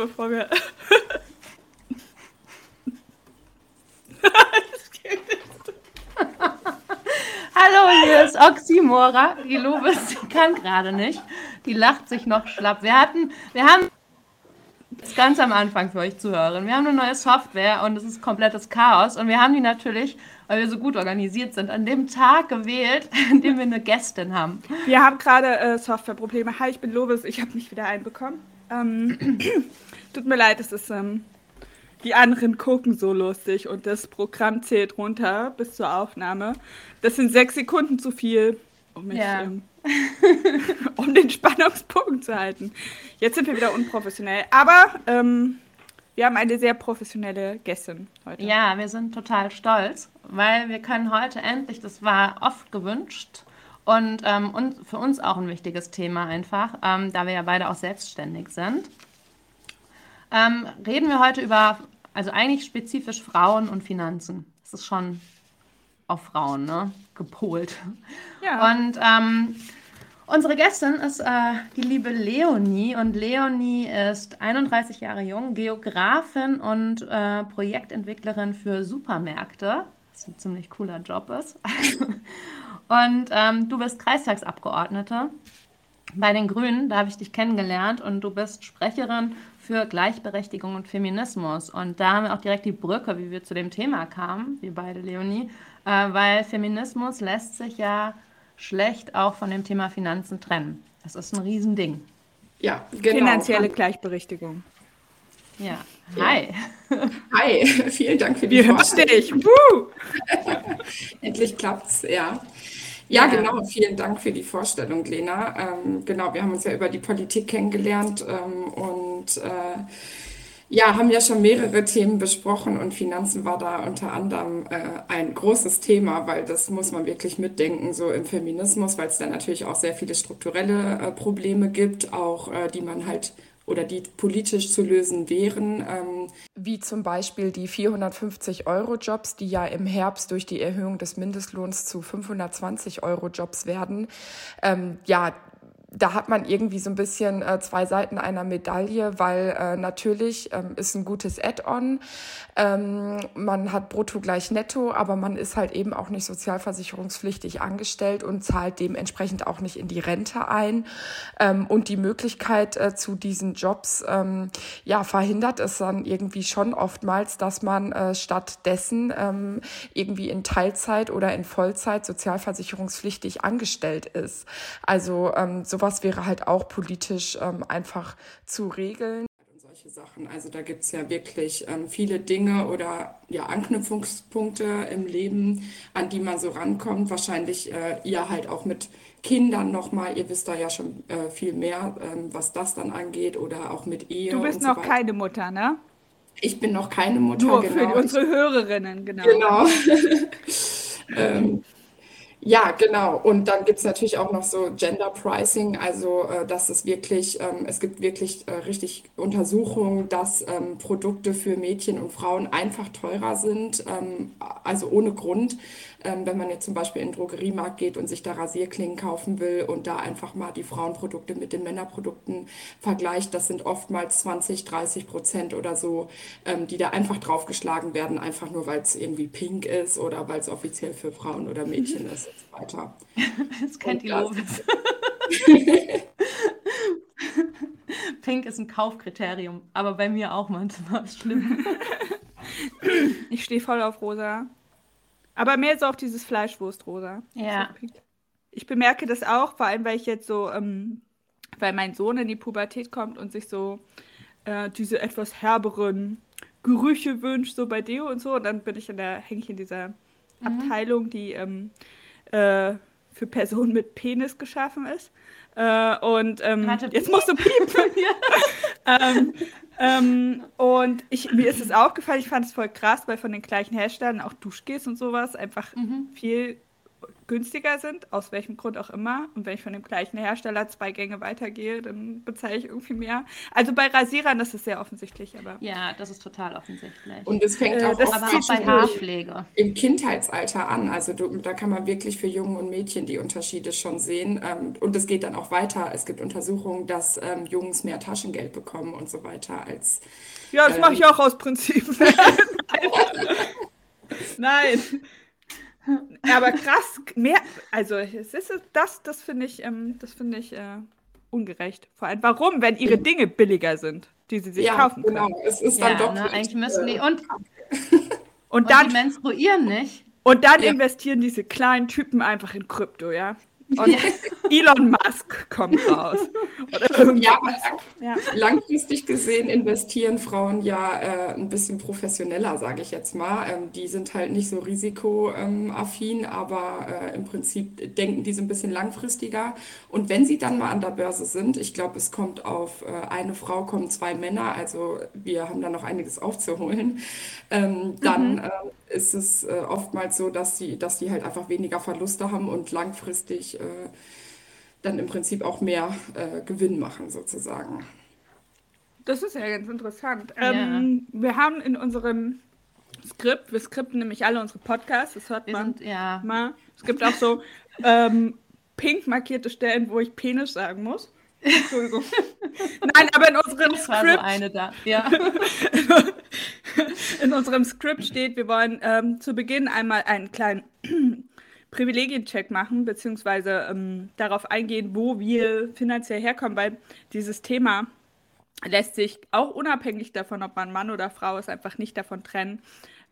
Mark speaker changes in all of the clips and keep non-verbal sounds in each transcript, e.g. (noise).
Speaker 1: bevor wir. (laughs)
Speaker 2: Hallo, hier ist Oxymora. Die Lobes, die kann gerade nicht. Die lacht sich noch schlapp. Wir hatten, wir haben ganz am Anfang für euch zu hören. Wir haben eine neue Software und es ist komplettes Chaos. Und wir haben die natürlich, weil wir so gut organisiert sind, an dem Tag gewählt, (laughs) an dem wir eine Gästin haben.
Speaker 1: Wir haben gerade äh, Softwareprobleme. Hi, ich bin Lobes. Ich habe mich wieder einbekommen. Ähm, (clears throat) tut mir leid, es ist. Ähm, die anderen gucken so lustig und das Programm zählt runter bis zur Aufnahme. Das sind sechs Sekunden zu viel, um, mich, ja. ähm, (laughs) um den Spannungspunkt zu halten. Jetzt sind wir wieder unprofessionell, aber ähm, wir haben eine sehr professionelle Gästin heute.
Speaker 2: Ja, wir sind total stolz, weil wir können heute endlich, das war oft gewünscht, und, ähm, und für uns auch ein wichtiges Thema einfach, ähm, da wir ja beide auch selbstständig sind. Ähm, reden wir heute über, also eigentlich spezifisch Frauen und Finanzen. Das ist schon auf Frauen, ne? Gepolt. Ja. Und ähm, unsere Gästin ist äh, die liebe Leonie und Leonie ist 31 Jahre jung, Geografin und äh, Projektentwicklerin für Supermärkte, was ein ziemlich cooler Job ist. (laughs) und ähm, du bist Kreistagsabgeordnete bei den Grünen, da habe ich dich kennengelernt und du bist Sprecherin für Gleichberechtigung und Feminismus. Und da haben wir auch direkt die Brücke, wie wir zu dem Thema kamen, wir beide, Leonie, äh, weil Feminismus lässt sich ja schlecht auch von dem Thema Finanzen trennen. Das ist ein Riesending.
Speaker 1: Ja, genau. Finanzielle Gleichberechtigung.
Speaker 2: Ja, hi.
Speaker 3: Hi, (laughs) vielen Dank für die
Speaker 1: Wie Vorstellung. dich? (laughs)
Speaker 3: Endlich klappt's, ja. Ja, genau. Vielen Dank für die Vorstellung, Lena. Ähm, genau, wir haben uns ja über die Politik kennengelernt ähm, und äh, ja, haben ja schon mehrere Themen besprochen und Finanzen war da unter anderem äh, ein großes Thema, weil das muss man wirklich mitdenken, so im Feminismus, weil es da natürlich auch sehr viele strukturelle äh, Probleme gibt, auch äh, die man halt oder die politisch zu lösen wären. Ähm, wie zum Beispiel die 450-Euro-Jobs, die ja im Herbst durch die Erhöhung des Mindestlohns zu 520-Euro-Jobs werden. Ähm, ja, da hat man irgendwie so ein bisschen äh, zwei Seiten einer Medaille, weil äh, natürlich ähm, ist ein gutes Add-on. Ähm, man hat brutto gleich netto, aber man ist halt eben auch nicht sozialversicherungspflichtig angestellt und zahlt dementsprechend auch nicht in die Rente ein. Ähm, und die Möglichkeit äh, zu diesen Jobs, ähm, ja, verhindert es dann irgendwie schon oftmals, dass man äh, stattdessen ähm, irgendwie in Teilzeit oder in Vollzeit sozialversicherungspflichtig angestellt ist. Also ähm, so sowas wäre halt auch politisch ähm, einfach zu regeln. Solche Sachen. Also da gibt es ja wirklich ähm, viele Dinge oder ja, Anknüpfungspunkte im Leben, an die man so rankommt. Wahrscheinlich äh, ihr halt auch mit Kindern nochmal. Ihr wisst da ja schon äh, viel mehr, ähm, was das dann angeht oder auch mit Ehe.
Speaker 1: Du bist noch so keine Mutter, ne?
Speaker 3: Ich bin noch keine Mutter.
Speaker 1: Nur genau. für unsere Hörerinnen, genau.
Speaker 3: Genau. (laughs) ähm, ja, genau. Und dann gibt's natürlich auch noch so Gender Pricing, also äh, dass es wirklich, ähm, es gibt wirklich äh, richtig Untersuchungen, dass ähm, Produkte für Mädchen und Frauen einfach teurer sind, ähm, also ohne Grund. Ähm, wenn man jetzt zum Beispiel in den Drogeriemarkt geht und sich da Rasierklingen kaufen will und da einfach mal die Frauenprodukte mit den Männerprodukten vergleicht, das sind oftmals 20, 30 Prozent oder so, ähm, die da einfach draufgeschlagen werden, einfach nur weil es irgendwie pink ist oder weil es offiziell für Frauen oder Mädchen ist und so weiter. (laughs)
Speaker 2: Das kennt ihr Lobes. (laughs) (laughs) Pink ist ein Kaufkriterium, aber bei mir auch manchmal schlimm.
Speaker 1: Ich stehe voll auf rosa. Aber mehr so auf dieses Fleischwurstrosa.
Speaker 2: Ja.
Speaker 1: Ich bemerke das auch, vor allem, weil ich jetzt so, ähm, weil mein Sohn in die Pubertät kommt und sich so äh, diese etwas herberen Gerüche wünscht, so bei Deo und so. Und dann bin ich in der, hänge ich in dieser mhm. Abteilung, die ähm, äh, für Personen mit Penis geschaffen ist. Äh, und ähm, jetzt musst du piepen. (laughs) (laughs) ähm, ähm, und ich, mir ist es aufgefallen, ich fand es voll krass, weil von den gleichen Herstellern auch Duschgels und sowas einfach mhm. viel günstiger sind, aus welchem Grund auch immer. Und wenn ich von dem gleichen Hersteller zwei Gänge weitergehe, dann bezahle ich irgendwie mehr. Also bei Rasierern ist es sehr offensichtlich, aber.
Speaker 2: Ja, das ist total offensichtlich.
Speaker 3: Und es fängt
Speaker 1: Äh,
Speaker 3: auch,
Speaker 1: das
Speaker 2: Aber auch bei Haarpflege.
Speaker 3: im Kindheitsalter an. Also du, da kann man wirklich für Jungen und Mädchen die Unterschiede schon sehen. Ähm, und es geht dann auch weiter. Es gibt Untersuchungen, dass ähm, Jungs mehr Taschengeld bekommen und so weiter als
Speaker 1: Ja, das
Speaker 3: Ähm.
Speaker 1: mache ich auch aus Prinzip. (laughs) Nein. Aber krass, mehr, also es ist das, das finde ich, ähm, das finde ich äh, ungerecht. Vor allem, warum, wenn ihre Dinge billiger sind, die sie sich
Speaker 3: ja,
Speaker 1: kaufen
Speaker 3: genau.
Speaker 1: können.
Speaker 3: Es ist dann
Speaker 2: Ja,
Speaker 3: doch
Speaker 2: ne? eigentlich müssen die. Und,
Speaker 1: Und
Speaker 2: und
Speaker 1: dann,
Speaker 2: die menstruieren nicht.
Speaker 1: und dann
Speaker 3: Ja.
Speaker 1: investieren diese kleinen Typen einfach in Krypto, ja. Und Elon Musk kommt raus.
Speaker 3: Ja,
Speaker 1: Ja.
Speaker 3: langfristig gesehen investieren Frauen ja äh, ein bisschen professioneller, sage ich jetzt mal. Ähm, die sind halt nicht so risikoaffin, aber äh, im Prinzip denken die so ein bisschen langfristiger. Und wenn sie dann mal an der Börse sind, ich glaube, es kommt auf äh, eine Frau, kommen zwei Männer, also wir haben da noch einiges aufzuholen, ähm, dann äh, ist es äh, oftmals so, dass sie, dass die halt einfach weniger Verluste haben und langfristig äh, dann im Prinzip auch mehr äh, Gewinn machen, sozusagen.
Speaker 1: Das ist ja ganz interessant.
Speaker 2: Ja.
Speaker 1: Ähm, wir haben in unserem Skript, wir skripten nämlich alle unsere Podcasts, das hört
Speaker 2: Wir
Speaker 1: man
Speaker 2: sind, ja.
Speaker 1: mal. Es gibt auch so ähm, pink markierte Stellen, wo ich Penis sagen muss. Entschuldigung. (laughs) Nein, aber in unserem
Speaker 2: Das war so
Speaker 1: Skript,
Speaker 2: eine da. Ja. (laughs)
Speaker 1: in unserem Skript steht, wir wollen ähm, zu Beginn einmal einen kleinen (clears throat) Privilegiencheck machen, beziehungsweise ähm, darauf eingehen, wo wir finanziell herkommen, weil dieses Thema lässt sich auch unabhängig davon, ob man Mann oder Frau ist, einfach nicht davon trennen,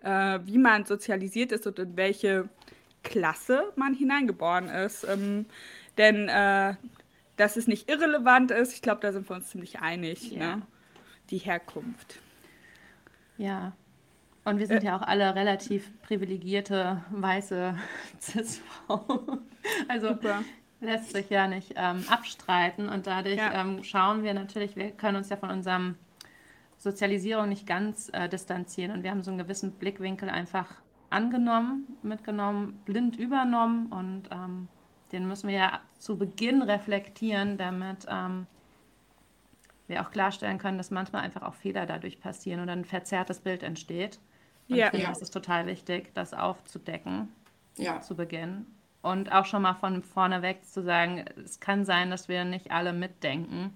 Speaker 1: äh, wie man sozialisiert ist und in welche Klasse man hineingeboren ist. Ähm, denn äh, dass es nicht irrelevant ist, ich glaube, da sind wir uns ziemlich einig.
Speaker 2: Ja.
Speaker 1: Ne? Die Herkunft.
Speaker 2: Ja. Und wir sind ja auch alle relativ privilegierte weiße (laughs) Cis-Frauen. Also
Speaker 1: Super.
Speaker 2: lässt sich ja nicht ähm, abstreiten. Und dadurch
Speaker 1: Ja.
Speaker 2: ähm, schauen wir natürlich, wir können uns ja von unserem Sozialisierung nicht ganz äh, distanzieren. Und wir haben so einen gewissen Blickwinkel einfach angenommen, mitgenommen, blind übernommen. Und ähm, den müssen wir ja zu Beginn reflektieren, damit ähm, wir auch klarstellen können, dass manchmal einfach auch Fehler dadurch passieren oder ein verzerrtes Bild entsteht. Und
Speaker 1: Ja.
Speaker 2: ich finde,
Speaker 3: Ja.
Speaker 2: es ist total wichtig, das aufzudecken
Speaker 3: Ja,
Speaker 2: zu Beginn. Und auch schon mal von vorne weg zu sagen, es kann sein, dass wir nicht alle mitdenken.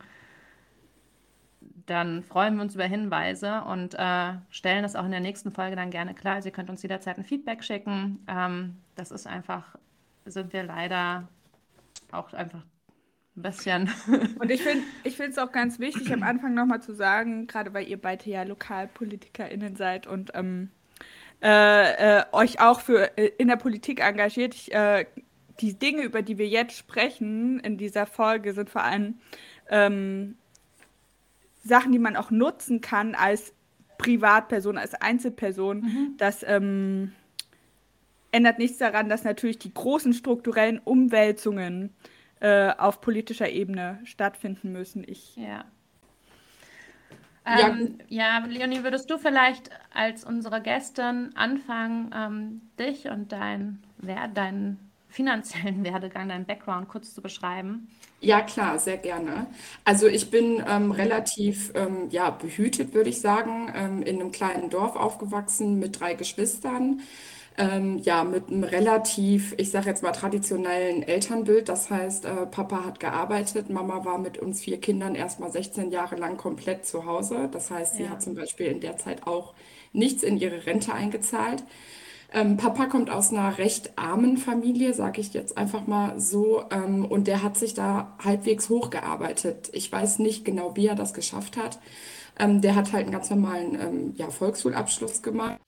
Speaker 2: Dann freuen wir uns über Hinweise und äh, stellen das auch in der nächsten Folge dann gerne klar. Also ihr könnt uns jederzeit ein Feedback schicken. Ähm, das ist einfach, sind wir leider auch einfach ein bisschen. (laughs)
Speaker 1: Und ich finde ich es auch ganz wichtig, am Anfang nochmal zu sagen, gerade weil ihr beide ja LokalpolitikerInnen seid und ähm, äh, äh, euch auch für äh, in der Politik engagiert. Ich, äh, die Dinge, über die wir jetzt sprechen in dieser Folge, sind vor allem ähm, Sachen, die man auch nutzen kann als Privatperson, als Einzelperson. Das ähm, ändert nichts daran, dass natürlich die großen strukturellen Umwälzungen äh, auf politischer Ebene stattfinden müssen. Ich
Speaker 2: Ja.
Speaker 3: Ja.
Speaker 2: Ähm, ja, Leonie, würdest du vielleicht als unsere Gästin anfangen, ähm, dich und dein, wer, deinen finanziellen (laughs) Werdegang, deinen Background kurz zu beschreiben?
Speaker 3: ja klar, sehr gerne. Also ich bin ähm, relativ ähm, ja, behütet, würde ich sagen, ähm, in einem kleinen Dorf aufgewachsen mit drei Geschwistern. Ähm, ja, mit einem relativ, ich sage jetzt mal, traditionellen Elternbild. Das heißt, äh, Papa hat gearbeitet, Mama war mit uns vier Kindern erstmal 16 Jahre lang komplett zu Hause. Das heißt, sie
Speaker 2: Ja.
Speaker 3: hat zum Beispiel in der Zeit auch nichts in ihre Rente eingezahlt. Ähm, Papa kommt aus einer recht armen Familie, sage ich jetzt einfach mal so, ähm, und der hat sich da halbwegs hochgearbeitet. Ich weiß nicht genau, wie er das geschafft hat. Ähm, der hat halt einen ganz normalen ähm, ja, Volksschulabschluss gemacht.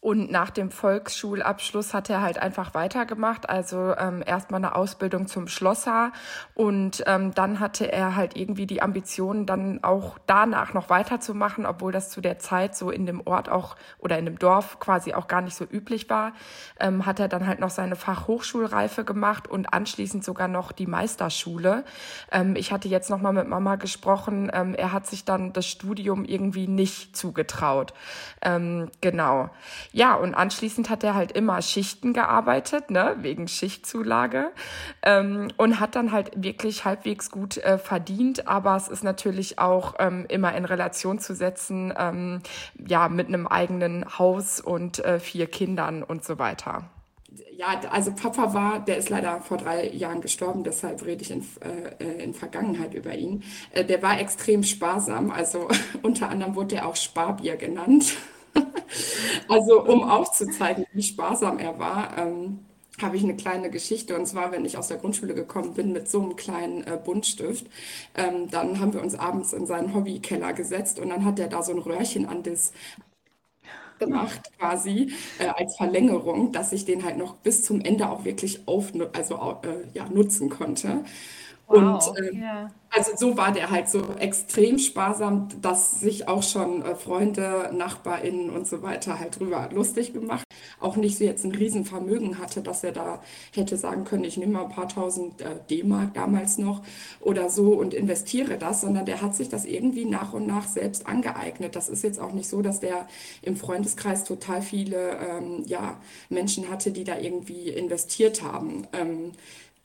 Speaker 3: Und nach dem Volksschulabschluss hat er halt einfach weitergemacht. Also ähm, erstmal eine Ausbildung zum Schlosser und ähm, dann hatte er halt irgendwie die Ambition, dann auch danach noch weiterzumachen, obwohl das zu der Zeit so in dem Ort auch oder in dem Dorf quasi auch gar nicht so üblich war. Ähm, hat er dann halt noch seine Fachhochschulreife gemacht und anschließend sogar noch die Meisterschule. Ähm, ich hatte jetzt noch mal mit Mama gesprochen. Ähm, er hat sich dann das Studium irgendwie nicht zugetraut. Ähm, genau. Ja, und anschließend hat er halt immer Schichten gearbeitet, ne, wegen Schichtzulage. Ähm, und hat dann halt wirklich halbwegs gut äh, verdient. Aber es ist natürlich auch ähm, immer in Relation zu setzen, ähm, ja, mit einem eigenen Haus und äh, vier Kindern und so weiter ja, also Papa war, der ist leider vor drei Jahren gestorben, deshalb rede ich in, äh, in Vergangenheit über ihn. Äh, der war extrem sparsam, also (laughs) unter anderem wurde er auch Sparbier genannt. (laughs) also um aufzuzeigen, wie sparsam er war. Ähm, habe ich eine kleine Geschichte. Und zwar, wenn ich aus der Grundschule gekommen bin mit so einem kleinen äh, Buntstift, ähm, dann haben wir uns abends in seinen Hobbykeller gesetzt und dann hat er da so ein Röhrchen an das gemacht quasi äh, als Verlängerung, dass ich den halt noch bis zum Ende auch wirklich auf, also, äh, ja, nutzen konnte. Wow, und äh, ja. Also so war der halt so extrem sparsam, dass sich auch schon äh, Freunde, NachbarInnen und so weiter halt drüber lustig gemacht. Auch nicht so jetzt ein Riesenvermögen hatte, dass er da hätte sagen können, ich nehme mal ein paar tausend äh, D-Mark damals noch oder so und investiere das, sondern der hat sich das irgendwie nach und nach selbst angeeignet. Das ist jetzt auch nicht so, dass der im Freundeskreis total viele ähm, ja, Menschen hatte, die da irgendwie investiert haben. Ähm,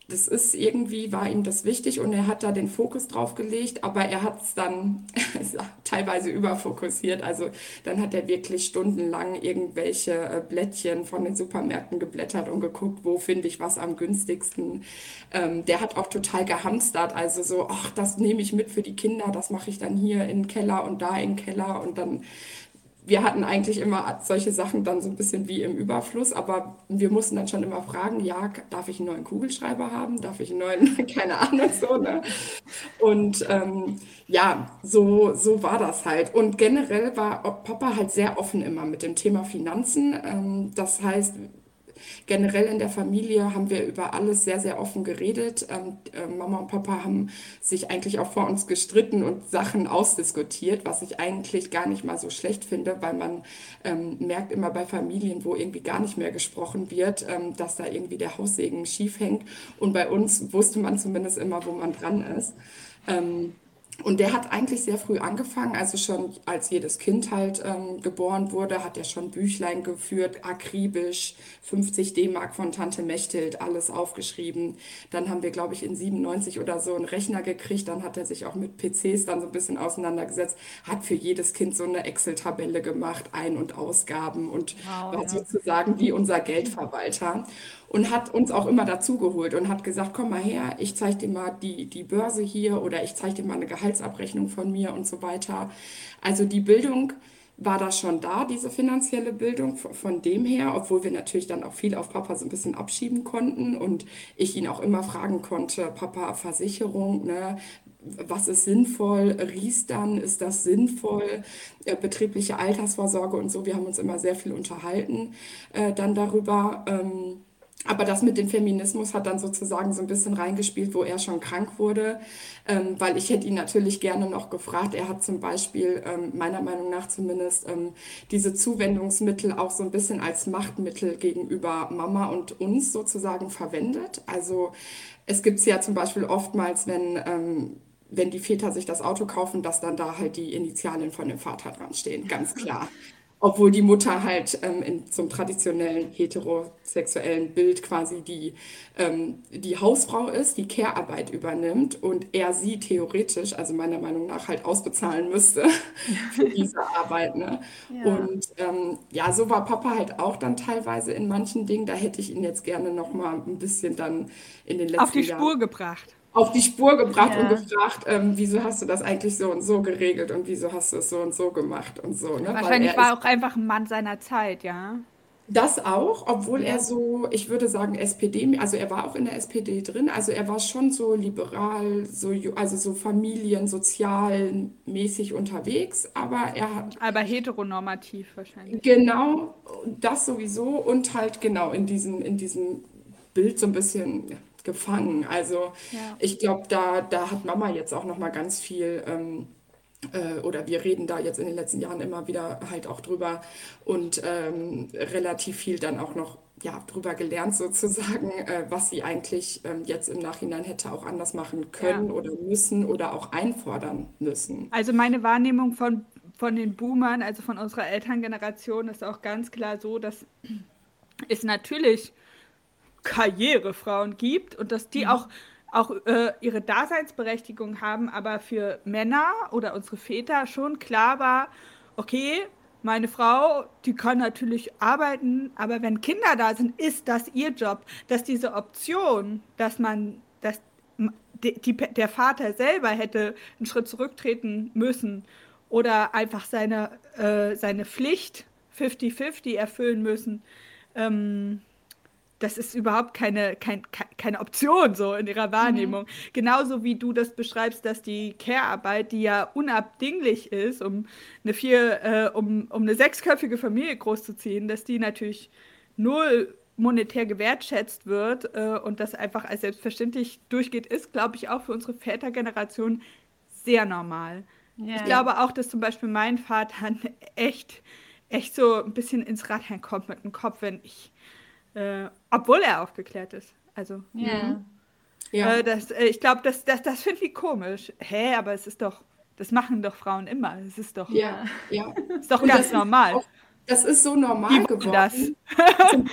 Speaker 3: das ist irgendwie, war ihm das wichtig und er hat da den Fokus drauf gelegt, aber er hat es dann (laughs) teilweise überfokussiert. Also dann hat er wirklich stundenlang irgendwelche äh, Blättchen von den Supermärkten geblättert und geguckt, wo finde ich was am günstigsten. Ähm, der hat auch total gehamstert, also so, ach, das nehme ich mit für die Kinder, das mache ich dann hier in den Keller und da in den Keller und dann wir hatten eigentlich immer solche Sachen dann so ein bisschen wie im Überfluss, aber wir mussten dann schon immer fragen, ja, darf ich einen neuen Kugelschreiber haben? Darf ich einen neuen, (laughs) keine Ahnung, so, ne? Und ähm, ja, so, so war das halt. Und generell war Papa halt sehr offen immer mit dem Thema Finanzen. Ähm, das heißt, generell in der Familie haben wir über alles sehr, sehr offen geredet. Ähm, äh, Mama und Papa haben sich eigentlich auch vor uns gestritten und Sachen ausdiskutiert, was ich eigentlich gar nicht mal so schlecht finde, weil man ähm, merkt immer bei Familien, wo irgendwie gar nicht mehr gesprochen wird, ähm, dass da irgendwie der Haussegen schief hängt. Und bei uns wusste man zumindest immer, wo man dran ist. Ähm, und der hat eigentlich sehr früh angefangen, also schon als jedes Kind halt ähm, geboren wurde, hat er schon Büchlein geführt, akribisch, 50 D-Mark von Tante Mechthild, alles aufgeschrieben. Dann haben wir, glaube ich, in 97 oder so einen Rechner gekriegt, dann hat er sich auch mit PCs dann so ein bisschen auseinandergesetzt, hat für jedes Kind so eine Excel-Tabelle gemacht, Ein- und Ausgaben und wow, war ja. sozusagen wie unser Geldverwalter und hat uns auch immer dazugeholt und hat gesagt, komm mal her, ich zeige dir mal die, die Börse hier oder ich zeige dir mal eine Gehaltsabrechnung von mir und so weiter. Also die Bildung war da schon da, diese finanzielle Bildung von dem her, obwohl wir natürlich dann auch viel auf Papa so ein bisschen abschieben konnten und ich ihn auch immer fragen konnte, Papa, Versicherung, ne? was ist sinnvoll, Riestern, ist das sinnvoll, äh, betriebliche Altersvorsorge und so. Wir haben uns immer sehr viel unterhalten äh, dann darüber. Ähm, aber das mit dem Feminismus hat dann sozusagen so ein bisschen reingespielt, wo er schon krank wurde, ähm, weil ich hätte ihn natürlich gerne noch gefragt. Er hat zum Beispiel, ähm, meiner Meinung nach zumindest, ähm, diese Zuwendungsmittel auch so ein bisschen als Machtmittel gegenüber Mama und uns sozusagen verwendet. Also es gibt es ja zum Beispiel oftmals, wenn ähm, wenn die Väter sich das Auto kaufen, dass dann da halt die Initialien von dem Vater dran stehen, ganz klar obwohl die Mutter halt ähm, in zum traditionellen heterosexuellen Bild quasi die, ähm, die Hausfrau ist, die Care-Arbeit übernimmt und er sie theoretisch, also meiner Meinung nach, halt ausbezahlen müsste (laughs) für diese Arbeit. Ne? Ja. Und ähm, ja, so war Papa halt auch dann teilweise in manchen Dingen. Da hätte ich ihn jetzt gerne noch mal ein bisschen dann in den letzten Jahren...
Speaker 1: Auf die Spur Jahren gebracht
Speaker 3: auf die Spur gebracht ja. und gefragt, ähm, wieso hast du das eigentlich so und so geregelt und wieso hast du es so und so gemacht und so. Ne?
Speaker 1: Wahrscheinlich war er auch einfach ein Mann seiner Zeit, ja.
Speaker 3: Das auch, obwohl ja. er so, ich würde sagen, SPD, also er war auch in der SPD drin, also er war schon so liberal, so, also so familiensozialmäßig unterwegs, aber er hat.
Speaker 1: Aber heteronormativ wahrscheinlich.
Speaker 3: Genau, das sowieso und halt genau in diesem, in diesem Bild so ein bisschen gefangen. Also ja. ich glaube, da, da hat Mama jetzt auch noch mal ganz viel ähm, äh, oder wir reden da jetzt in den letzten Jahren immer wieder halt auch drüber und ähm, relativ viel dann auch noch ja, drüber gelernt sozusagen, äh, was sie eigentlich ähm, jetzt im Nachhinein hätte auch anders machen können ja. oder müssen oder auch einfordern müssen.
Speaker 1: Also meine Wahrnehmung von von den Boomern, also von unserer Elterngeneration, ist auch ganz klar so, dass es natürlich Karrierefrauen gibt und dass die mhm. auch, auch äh, ihre Daseinsberechtigung haben, aber für Männer oder unsere Väter schon klar war, okay, meine Frau, die kann natürlich arbeiten, aber wenn Kinder da sind, ist das ihr Job. Dass diese Option, dass man, dass die, die, der Vater selber hätte einen Schritt zurücktreten müssen oder einfach seine, äh, seine Pflicht 50-50 erfüllen müssen, ähm, das ist überhaupt keine, kein, keine Option so in ihrer Wahrnehmung. Mhm. Genauso wie du das beschreibst, dass die Care-Arbeit, die ja unabdinglich ist, um eine vier, äh, um, um eine sechsköpfige Familie großzuziehen, dass die natürlich null monetär gewertschätzt wird äh, und das einfach als selbstverständlich durchgeht, ist, glaube ich, auch für unsere Vätergeneration sehr normal. Yeah. Ich glaube auch, dass zum Beispiel mein Vater (laughs) echt, echt so ein bisschen ins Radheim kommt mit dem Kopf, wenn ich äh, obwohl er aufgeklärt ist. Also.
Speaker 2: Ja.
Speaker 1: ja. Äh, das, äh, ich glaube, das, das, das finde ich komisch. Hä, aber es ist doch, das machen doch Frauen immer. Es ist doch,
Speaker 3: ja, ja. (laughs)
Speaker 1: Ist doch Und ganz normal. Auch,
Speaker 3: das ist so normal geworden. (laughs)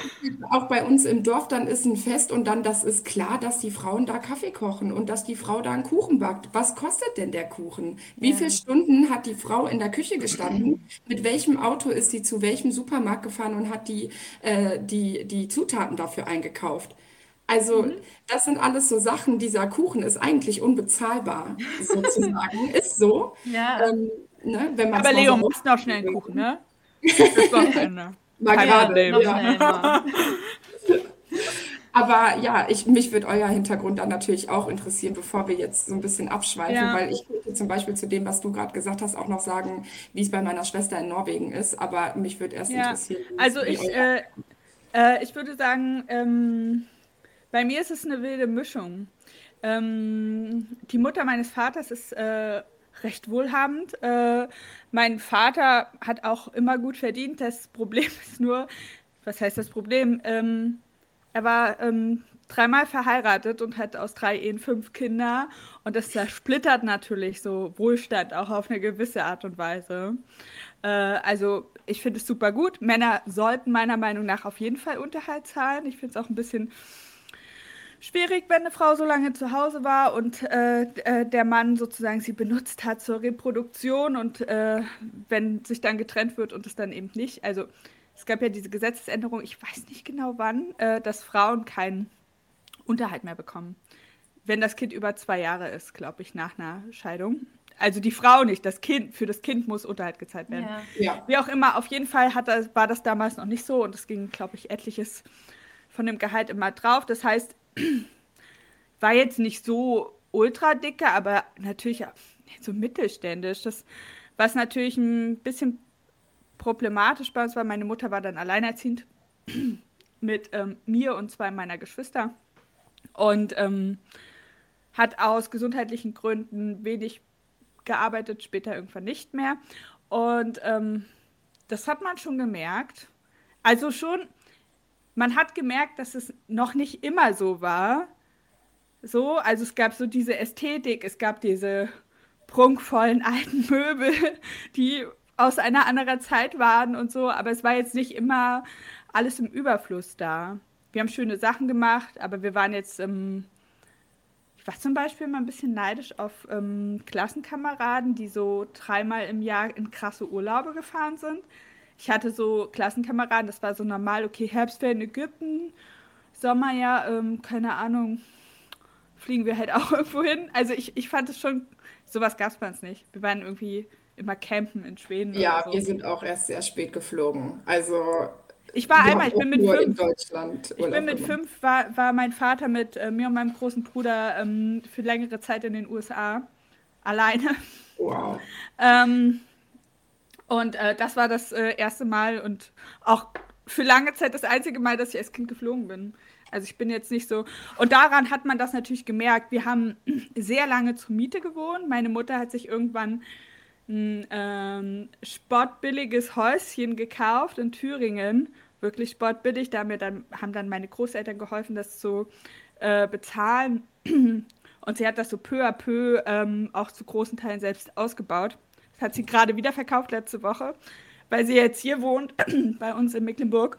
Speaker 3: Auch bei uns im Dorf, dann ist ein Fest und dann, das ist klar, dass die Frauen da Kaffee kochen und dass die Frau da einen Kuchen backt. Was kostet denn der Kuchen? Wie ja. viele Stunden hat die Frau in der Küche gestanden? Mit welchem Auto ist sie zu welchem Supermarkt gefahren und hat die, äh, die, die Zutaten dafür eingekauft? Also, mhm. das sind alles so Sachen. Dieser Kuchen ist eigentlich unbezahlbar, (laughs) sozusagen. ist so.
Speaker 2: Ja. Ähm,
Speaker 1: ne, Aber Leo, machst noch schnell einen Kuchen, ne? Das Wochenende. (laughs)
Speaker 3: Mal gerade. Ja. (laughs) Aber ja, ich, mich würde euer Hintergrund dann natürlich auch interessieren, bevor wir jetzt so ein bisschen abschweifen, ja. weil ich könnte zum Beispiel zu dem, was du gerade gesagt hast, auch noch sagen, wie es bei meiner Schwester in Norwegen ist. Aber mich würde erst ja. interessieren.
Speaker 1: Also ich, äh, äh, ich würde sagen, ähm, bei mir ist es eine wilde Mischung. Ähm, die Mutter meines Vaters ist äh, recht wohlhabend. Äh, mein Vater hat auch immer gut verdient. Das Problem ist nur, was heißt das Problem? Ähm, er war ähm, dreimal verheiratet und hat aus drei Ehen fünf Kinder. Und das zersplittert natürlich so Wohlstand auch auf eine gewisse Art und Weise. Äh, also ich finde es super gut. Männer sollten meiner Meinung nach auf jeden Fall Unterhalt zahlen. Ich finde es auch ein bisschen schwierig, wenn eine Frau so lange zu Hause war und äh, äh, der Mann sozusagen sie benutzt hat zur Reproduktion und äh, wenn sich dann getrennt wird und es dann eben nicht. Also es gab ja diese Gesetzesänderung, ich weiß nicht genau wann, äh, dass Frauen keinen Unterhalt mehr bekommen. Wenn das Kind über zwei Jahre ist, glaube ich, nach einer Scheidung. Also die Frau nicht, das Kind, für das Kind muss Unterhalt gezahlt werden.
Speaker 3: Ja. Ja.
Speaker 1: Wie auch immer, auf jeden Fall hat das, war das damals noch nicht so und es ging, glaube ich, etliches von dem Gehalt immer drauf. Das heißt, war jetzt nicht so ultra dicke, aber natürlich so mittelständisch. Das, was natürlich ein bisschen problematisch bei uns war, meine Mutter war dann alleinerziehend (clears throat) mit ähm, mir und zwei meiner Geschwister und ähm, hat aus gesundheitlichen Gründen wenig gearbeitet, später irgendwann nicht mehr. Und ähm, das hat man schon gemerkt. Also schon, man hat gemerkt, dass es noch nicht immer so war, so, also es gab so diese Ästhetik, es gab diese prunkvollen (laughs) alten Möbel, die aus einer anderen Zeit waren und so, aber es war jetzt nicht immer alles im Überfluss da. Wir haben schöne Sachen gemacht, aber wir waren jetzt, ähm, ich war zum Beispiel mal ein bisschen neidisch auf ähm, Klassenkameraden, die so dreimal im Jahr in krasse Urlaube gefahren sind. Ich hatte so Klassenkameraden, das war so normal, okay, Herbstferien in Ägypten, Sommer ja, ähm, keine Ahnung, fliegen wir halt (laughs) auch irgendwo hin. Also ich, ich fand es schon, sowas gab es bei uns nicht. Wir waren irgendwie immer campen in Schweden.
Speaker 3: Ja, so. wir sind auch erst sehr spät geflogen. Also
Speaker 1: ich war einmal, ich bin mit fünf.
Speaker 3: In Deutschland
Speaker 1: ich bin mit fünf, war, war mein Vater mit äh, mir und meinem großen Bruder ähm, für längere Zeit in den USA. Alleine.
Speaker 3: Wow.
Speaker 1: ähm, und äh, das war das äh, erste Mal und auch für lange Zeit das einzige Mal, dass ich als Kind geflogen bin. Also ich bin jetzt nicht so. Und daran hat man das natürlich gemerkt. Wir haben (clears throat) sehr lange zur Miete gewohnt. Meine Mutter hat sich irgendwann ein ähm, sportbilliges Häuschen gekauft in Thüringen. Wirklich sportbillig. Da haben, dann, haben dann meine Großeltern geholfen, das zu äh, bezahlen. (clears throat) Und sie hat das so peu à peu ähm, auch zu großen Teilen selbst ausgebaut. Hat sie gerade wieder verkauft letzte Woche, weil sie jetzt hier wohnt, (clears throat) bei uns in Mecklenburg.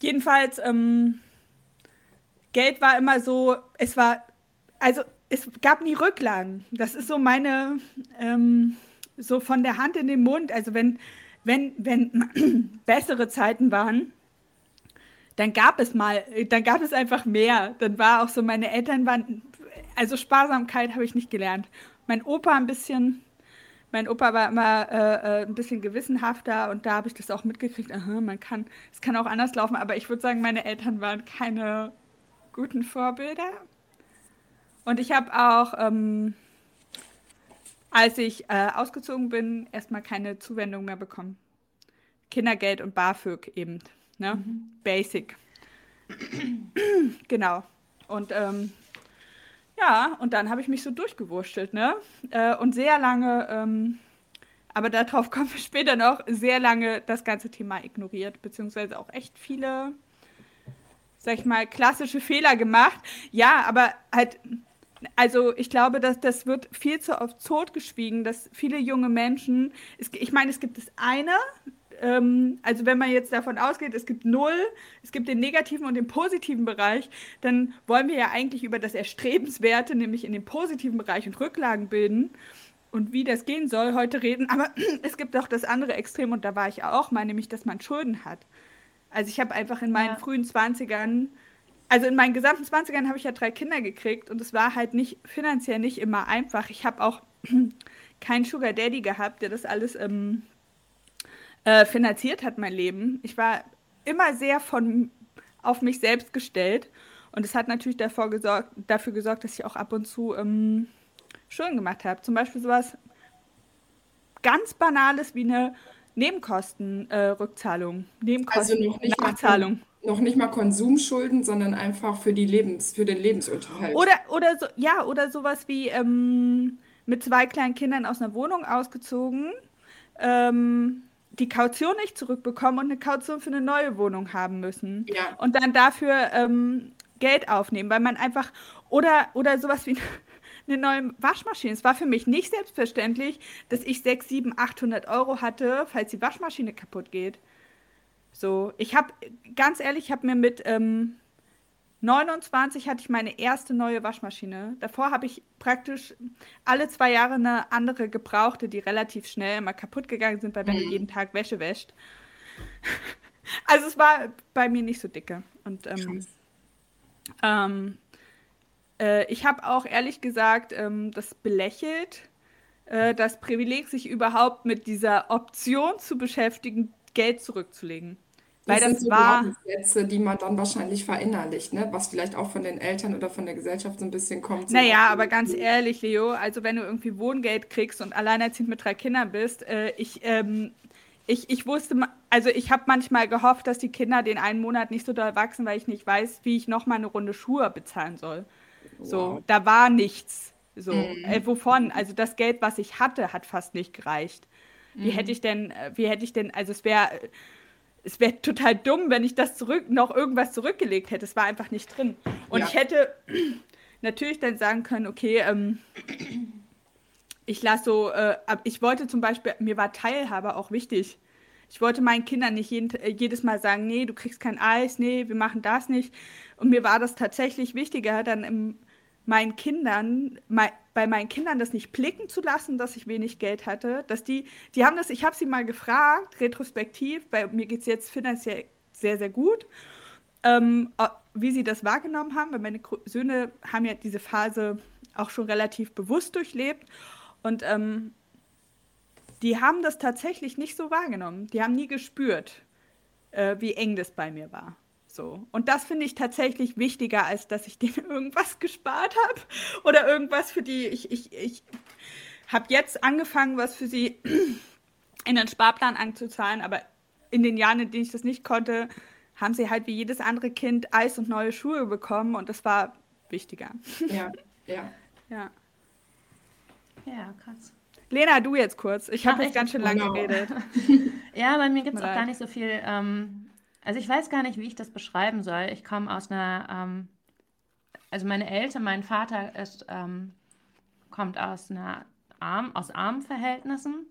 Speaker 1: Jedenfalls, ähm, Geld war immer so, es war, also es gab nie Rücklagen. Das ist so meine, ähm, so von der Hand in den Mund. Also wenn, wenn, wenn (clears throat) bessere Zeiten waren, dann gab es mal, dann gab es einfach mehr. Dann war auch so, meine Eltern waren, also Sparsamkeit habe ich nicht gelernt. Mein Opa ein bisschen, mein Opa war immer äh, äh, ein bisschen gewissenhafter und da habe ich das auch mitgekriegt. Aha, man kann, es kann auch anders laufen, aber ich würde sagen, meine Eltern waren keine guten Vorbilder. Und ich habe auch, ähm, als ich äh, ausgezogen bin, erstmal keine Zuwendung mehr bekommen. Kindergeld und BAföG eben. Ne? Mhm. Basic. (clears throat) genau. Und ähm, ja, und dann habe ich mich so durchgewurschtelt, ne? Äh, und sehr lange, ähm, aber darauf (laughs) kommen wir später noch, sehr lange das ganze Thema ignoriert, beziehungsweise auch echt viele, sag ich mal, klassische Fehler gemacht. Ja, aber halt, also ich glaube, dass das wird viel zu oft totgeschwiegen, dass viele junge Menschen, es, ich meine, es gibt das eine, ähm, also wenn man jetzt davon ausgeht, es gibt null, es gibt den negativen und den positiven Bereich, dann wollen wir ja eigentlich über das Erstrebenswerte, nämlich in den positiven Bereich und Rücklagen bilden und wie das gehen soll, heute reden. Aber (clears throat) es gibt auch das andere Extrem und da war ich auch mal, nämlich, dass man Schulden hat. Also ich habe einfach in meinen ja. frühen 20ern, also in meinen gesamten 20ern habe ich ja drei Kinder gekriegt und es war halt nicht finanziell nicht immer einfach. Ich habe auch (clears throat) keinen Sugar Daddy gehabt, der das alles ähm, äh, finanziert hat, mein Leben. Ich war immer sehr von, auf mich selbst gestellt. Und es hat natürlich davor gesorgt, dafür gesorgt, dass ich auch ab und zu ähm, Schulden gemacht habe. Zum Beispiel sowas ganz Banales wie eine Nebenkostenrückzahlung. Äh, Nebenkosten
Speaker 3: also noch nicht Nachzahlung. Mal, noch nicht mal Konsumschulden, sondern einfach für, die Lebens, für den Lebensunterhalt.
Speaker 1: Oder, oder so, ja, oder sowas wie ähm, mit zwei kleinen Kindern aus einer Wohnung ausgezogen. Ähm, die Kaution nicht zurückbekommen und eine Kaution für eine neue Wohnung haben müssen. Ja. Und dann dafür ähm, Geld aufnehmen, weil man einfach, oder, oder sowas wie (laughs) eine neue Waschmaschine. Es war für mich nicht selbstverständlich, dass ich 6, 7, 800 Euro hatte, falls die Waschmaschine kaputt geht. So, ich habe, ganz ehrlich, ich habe mir mit ähm, 29 hatte ich meine erste neue Waschmaschine. Davor habe ich praktisch alle zwei Jahre eine andere gebrauchte, die relativ schnell immer kaputt gegangen sind, weil wenn du mhm. jeden Tag Wäsche wäscht. (laughs) Also es war bei mir nicht so dicke. Und ähm, ähm, äh, ich habe auch ehrlich gesagt ähm, das belächelt, äh, das Privileg, sich überhaupt mit dieser Option zu beschäftigen, Geld zurückzulegen.
Speaker 3: Weil das, sind so war. Sätze, die man dann wahrscheinlich verinnerlicht, ne? was vielleicht auch von den Eltern oder von der Gesellschaft so ein bisschen kommt.
Speaker 1: So naja, aber ganz ehrlich, Leo, also wenn du irgendwie Wohngeld kriegst und alleinerziehend mit drei Kindern bist, äh, ich, ähm, ich, ich wusste, also ich habe manchmal gehofft, dass die Kinder den einen Monat nicht so doll wachsen, weil ich nicht weiß, wie ich nochmal eine Runde Schuhe bezahlen soll. Wow. So, da war nichts. So, mhm. äh, wovon? Also das Geld, was ich hatte, hat fast nicht gereicht. Wie mhm. hätte ich denn, äh, wie hätte ich denn, also es wäre es wäre total dumm, wenn ich das zurück, noch irgendwas zurückgelegt hätte. Es war einfach nicht drin. Und ja. ich hätte (clears throat) natürlich dann sagen können, okay, ähm, ich lasse so, äh, ich wollte zum Beispiel, mir war Teilhabe auch wichtig. Ich wollte meinen Kindern nicht jeden, äh, jedes Mal sagen, nee, du kriegst kein Eis, nee, wir machen das nicht. Und mir war das tatsächlich wichtiger, dann im, meinen Kindern, mein, bei meinen Kindern das nicht blicken zu lassen, dass ich wenig Geld hatte, dass die, die haben das, ich habe sie mal gefragt, retrospektiv, bei mir geht es jetzt finanziell sehr, sehr gut, ähm, wie sie das wahrgenommen haben, weil meine Söhne haben ja diese Phase auch schon relativ bewusst durchlebt und ähm, die haben das tatsächlich nicht so wahrgenommen. Die haben nie gespürt, äh, wie eng das bei mir war. So. Und das finde ich tatsächlich wichtiger, als dass ich (laughs) denen irgendwas gespart habe oder irgendwas für die. Ich, ich, ich habe jetzt angefangen, was für sie (clears throat) in den Sparplan anzuzahlen, aber in den Jahren, in denen ich das nicht konnte, haben sie halt wie jedes andere Kind Eis und neue Schuhe bekommen und das war wichtiger.
Speaker 3: Ja, (laughs) ja.
Speaker 1: Ja,
Speaker 2: ja krass.
Speaker 1: Lena, du jetzt kurz. Ich habe jetzt ganz schön lange geredet. (laughs)
Speaker 2: ja, bei mir gibt es auch gar nicht so viel ähm, also ich weiß gar nicht, wie ich das beschreiben soll. Ich komme aus einer, ähm, also meine Eltern, mein Vater ist, ähm, kommt aus einer arm, aus armen Verhältnissen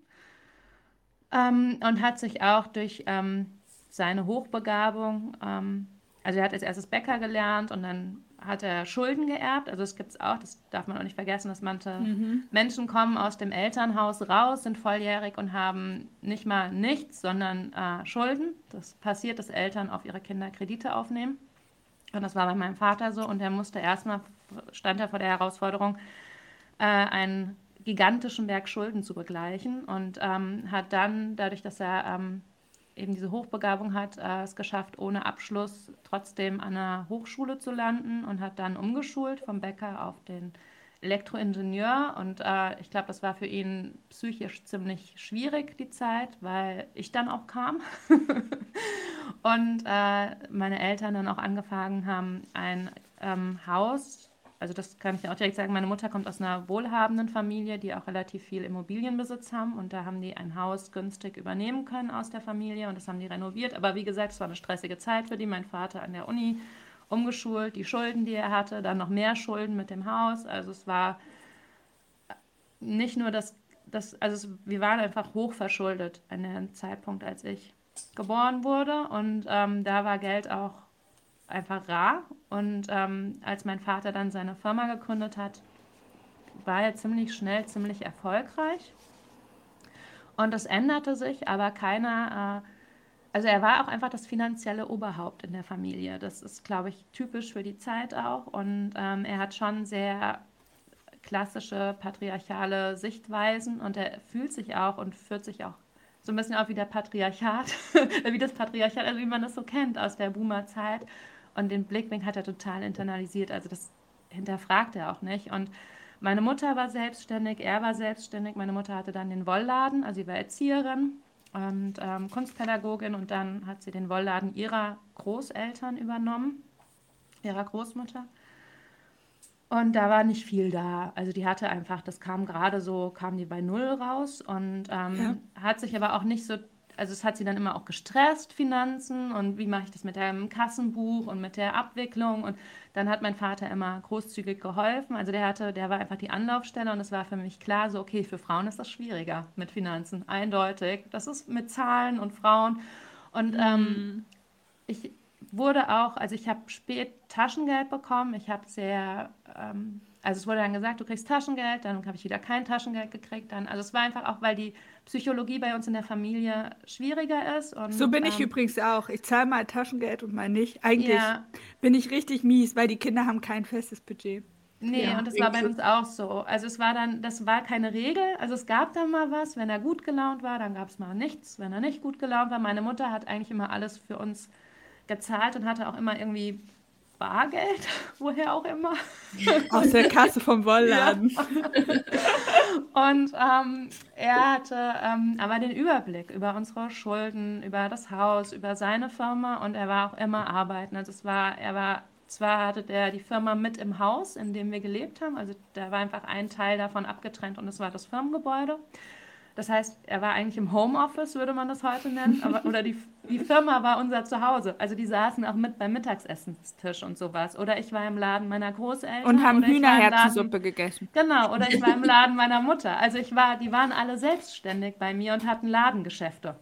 Speaker 2: ähm, und hat sich auch durch ähm, seine Hochbegabung, ähm, also er hat als erstes Bäcker gelernt und dann hat er Schulden geerbt. Also es gibt es auch, das darf man auch nicht vergessen, dass manche mhm. Menschen kommen aus dem Elternhaus raus, sind volljährig und haben nicht mal nichts, sondern äh, Schulden. Das passiert, dass Eltern auf ihre Kinder Kredite aufnehmen. Und das war bei meinem Vater so. Und er musste erstmal, stand er vor der Herausforderung, äh, einen gigantischen Berg Schulden zu begleichen und ähm, hat dann, dadurch, dass er ähm, eben diese Hochbegabung hat, äh, es geschafft, ohne Abschluss trotzdem an einer Hochschule zu landen und hat dann umgeschult vom Bäcker auf den Elektroingenieur. Und äh, ich glaube, das war für ihn psychisch ziemlich schwierig, die Zeit, weil ich dann auch kam. (laughs) und äh, meine Eltern dann auch angefangen haben, ein ähm, Haus also das kann ich auch direkt sagen, meine Mutter kommt aus einer wohlhabenden Familie, die auch relativ viel Immobilienbesitz haben und da haben die ein Haus günstig übernehmen können aus der Familie und das haben die renoviert. Aber wie gesagt, es war eine stressige Zeit für die. Mein Vater an der Uni umgeschult, die Schulden, die er hatte, dann noch mehr Schulden mit dem Haus. Also es war nicht nur das, das also wir waren einfach hochverschuldet an dem Zeitpunkt, als ich geboren wurde und ähm, da war Geld auch einfach rar. Und ähm, als mein Vater dann seine Firma gegründet hat, war er ziemlich schnell, ziemlich erfolgreich. Und das änderte sich, aber keiner, äh, also er war auch einfach das finanzielle Oberhaupt in der Familie. Das ist, glaube ich, typisch für die Zeit auch. Und ähm, er hat schon sehr klassische patriarchale Sichtweisen und er fühlt sich auch und führt sich auch so ein bisschen auch wie der Patriarchat, (laughs) wie das Patriarchat, also wie man das so kennt aus der Boomer-Zeit. Und den Blickwinkel hat er total internalisiert. Also das hinterfragt er auch nicht. Und meine Mutter war selbstständig, er war selbstständig. Meine Mutter hatte dann den Wollladen, also sie war Erzieherin und ähm, Kunstpädagogin. Und dann hat sie den Wollladen ihrer Großeltern übernommen, ihrer Großmutter. Und da war nicht viel da. Also die hatte einfach, das kam gerade so, kam die bei Null raus und ähm, ja. hat sich aber auch nicht so also es hat sie dann immer auch gestresst, Finanzen und wie mache ich das mit dem Kassenbuch und mit der Abwicklung und dann hat mein Vater immer großzügig geholfen. Also der hatte, der war einfach die Anlaufstelle und es war für mich klar, so okay, für Frauen ist das schwieriger mit Finanzen, eindeutig. Das ist mit Zahlen und Frauen und mhm. ähm, ich wurde auch, also ich habe spät Taschengeld bekommen, ich habe sehr ähm, also es wurde dann gesagt, du kriegst Taschengeld, dann habe ich wieder kein Taschengeld gekriegt. Dann, also es war einfach auch, weil die Psychologie bei uns in der Familie schwieriger ist. Und,
Speaker 1: so bin ich ähm, übrigens auch. Ich zahle mal Taschengeld und mal nicht. Eigentlich ja. bin ich richtig mies, weil die Kinder haben kein festes Budget.
Speaker 2: Nee, ja, und das war bei uns auch so. Also es war dann, das war keine Regel. Also es gab dann mal was, wenn er gut gelaunt war, dann gab es mal nichts. Wenn er nicht gut gelaunt war, meine Mutter hat eigentlich immer alles für uns gezahlt und hatte auch immer irgendwie Bargeld, (laughs) woher auch immer. (laughs)
Speaker 1: Aus der Kasse vom Wollladen. Ja. (laughs)
Speaker 2: Und ähm, er hatte ähm, aber den Überblick über unsere Schulden, über das Haus, über seine Firma und er war auch immer arbeiten. Also es war, er war, zwar hatte der die Firma mit im Haus, in dem wir gelebt haben, also da war einfach ein Teil davon abgetrennt und es war das Firmengebäude. Das heißt, er war eigentlich im Homeoffice, würde man das heute nennen, aber, oder die, die Firma war unser Zuhause. Also die saßen auch mit beim Mittagsessenstisch und sowas. Oder ich war im Laden meiner Großeltern.
Speaker 1: Und haben Hühnerherzensuppe gegessen.
Speaker 2: Genau, oder ich (laughs) war im Laden meiner Mutter. Also ich war, die waren alle selbstständig bei mir und hatten Ladengeschäfte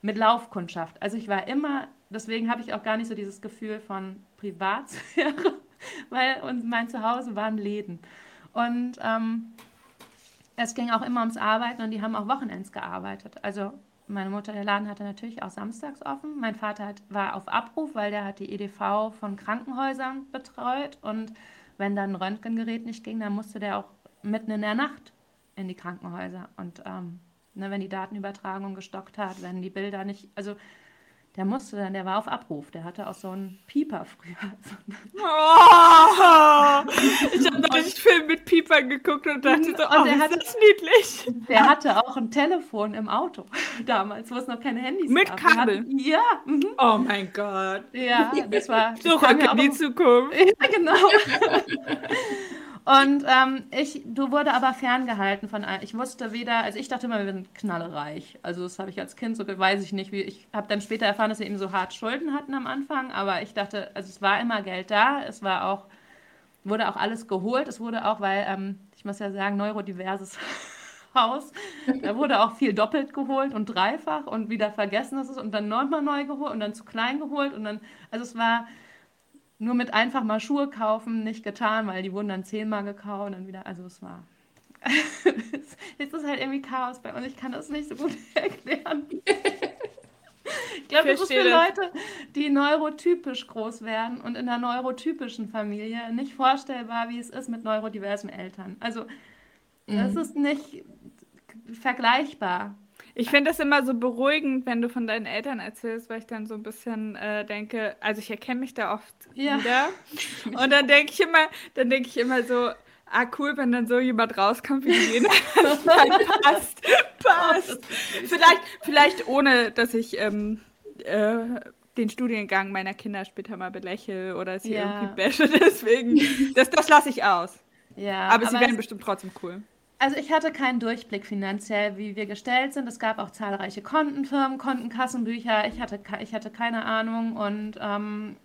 Speaker 2: mit Laufkundschaft. Also ich war immer, deswegen habe ich auch gar nicht so dieses Gefühl von Privatsphäre, (laughs) weil und mein Zuhause waren Läden. Und ähm, es ging auch immer ums Arbeiten und die haben auch Wochenends gearbeitet. Also meine Mutter, der Laden hatte natürlich auch samstags offen. Mein Vater hat, war auf Abruf, weil der hat die EDV von Krankenhäusern betreut. Und wenn dann ein Röntgengerät nicht ging, dann musste der auch mitten in der Nacht in die Krankenhäuser. Und ähm, ne, wenn die Datenübertragung gestockt hat, wenn die Bilder nicht, also der musste dann, der war auf Abruf. Der hatte auch so einen Pieper früher. (laughs)
Speaker 1: Oh, ich habe einen Film mit Piepern geguckt und dachte so, und oh, der hatte, das niedlich.
Speaker 2: Der hatte auch ein Telefon im Auto (laughs) damals, wo es noch keine Handys
Speaker 1: mit gab. Mit Kabel?
Speaker 2: Hatten, ja.
Speaker 1: Mhm. Oh mein Gott.
Speaker 2: Ja, das war...
Speaker 1: Zurück in die Zukunft.
Speaker 2: Ja, genau. (laughs) Und ähm, ich, du wurde aber ferngehalten von, ich wusste weder, also ich dachte immer, wir sind knallereich. Also das habe ich als Kind so, weiß ich nicht, wie, ich habe dann später erfahren, dass sie eben so hart Schulden hatten am Anfang, aber ich dachte, also es war immer Geld da, es war auch, wurde auch alles geholt, es wurde auch, weil, ähm, ich muss ja sagen, neurodiverses (laughs) Haus. Da wurde auch viel doppelt geholt und dreifach und wieder vergessen ist es und dann nochmal neu geholt und dann zu klein geholt und dann, also es war nur mit einfach mal Schuhe kaufen nicht getan, weil die wurden dann zehnmal gekauft und dann wieder, also es war. (laughs) Jetzt ist halt irgendwie Chaos bei uns. Ich kann das nicht so gut (laughs) erklären. Ich glaube, das ist für Leute, die neurotypisch groß werden und in einer neurotypischen Familie nicht vorstellbar, wie es ist mit neurodiversen Eltern. Also, das mhm. ist nicht vergleichbar.
Speaker 1: Ich finde das immer so beruhigend, wenn du von deinen Eltern erzählst, weil ich dann so ein bisschen äh, denke, also ich erkenne mich da oft ja. wieder. Und dann denke ich immer, dann denke ich immer so, ah cool, wenn dann so jemand rauskommt wie Lena. (laughs) passt, passt. Vielleicht, vielleicht ohne, dass ich ähm, äh, den Studiengang meiner Kinder später mal belächle oder sie ja. irgendwie bashe. (laughs) Deswegen, das, das lasse ich aus. Ja, aber, aber sie werden bestimmt trotzdem cool.
Speaker 2: Also ich hatte keinen Durchblick finanziell, wie wir gestellt sind. Es gab auch zahlreiche Kontenfirmen, Kontenkassenbücher. Ich hatte, ich hatte keine Ahnung und ähm,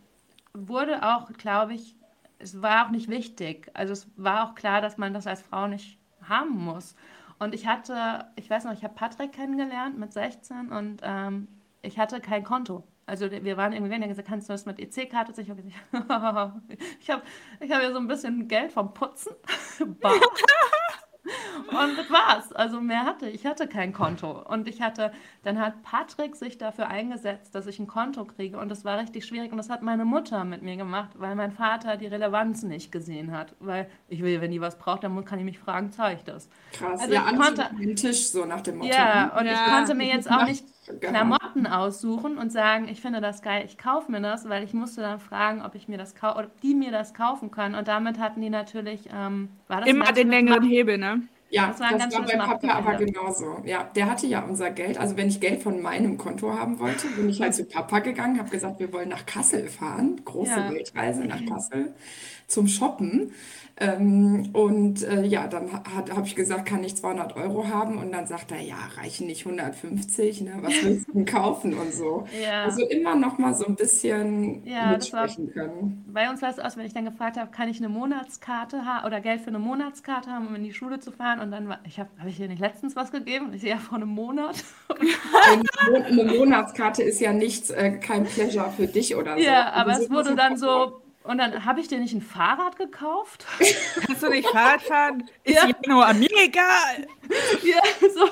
Speaker 2: wurde auch, glaube ich, es war auch nicht wichtig. Also es war auch klar, dass man das als Frau nicht haben muss. Und ich hatte, ich weiß noch, ich habe Patrick kennengelernt mit 16 und ähm, ich hatte kein Konto. Also wir waren irgendwie, wenn er gesagt, kannst du das mit EC-Karte? Ich habe (laughs) ich habe ich hab ja so ein bisschen Geld vom Putzen. (laughs) (laughs) Und das war's. Also mehr hatte ich. hatte kein Konto. Und ich hatte, dann hat Patrick sich dafür eingesetzt, dass ich ein Konto kriege. Und das war richtig schwierig. Und das hat meine Mutter mit mir gemacht, weil mein Vater die Relevanz nicht gesehen hat. Weil ich will, wenn die was braucht, dann kann ich mich fragen, zeige ich das.
Speaker 3: Krass, also ja, ich konnte, den Tisch so nach dem Motto.
Speaker 2: Ja, und ja. ich konnte mir jetzt auch nicht Klamotten aussuchen und sagen, ich finde das geil, ich kaufe mir das, weil ich musste dann fragen, ob ich mir das ob die mir das kaufen können. Und damit hatten die natürlich, ähm,
Speaker 1: war das immer den längeren Hebel, ne?
Speaker 3: Ja, das war, das war bei Papa aber genauso. Ja, der hatte ja unser Geld. Also wenn ich Geld von meinem Konto haben wollte, bin ich halt zu Papa gegangen, habe gesagt, wir wollen nach Kassel fahren, große ja. Weltreise nach Kassel zum Shoppen. Ähm, und äh, ja, dann habe ich gesagt, kann ich 200 Euro haben? Und dann sagt er, ja, reichen nicht 150, ne? was willst du denn kaufen und so. Ja. Also immer noch mal so ein bisschen ja, mitsprechen war, können.
Speaker 2: Bei uns war es aus, wenn ich dann gefragt habe, kann ich eine Monatskarte haben oder Geld für eine Monatskarte haben, um in die Schule zu fahren? Und dann war, ich habe, habe ich dir nicht letztens was gegeben? Und ich sehe ja vor einem Monat.
Speaker 3: eine Monatskarte ist ja nichts, äh, kein Pleasure für dich oder so.
Speaker 2: Ja, aber es wurde dann so und dann habe ich dir nicht ein Fahrrad gekauft. (laughs)
Speaker 1: Kannst du nicht Fahrrad fahren? Ist ja. nur mir egal. (laughs)
Speaker 2: Ja, so,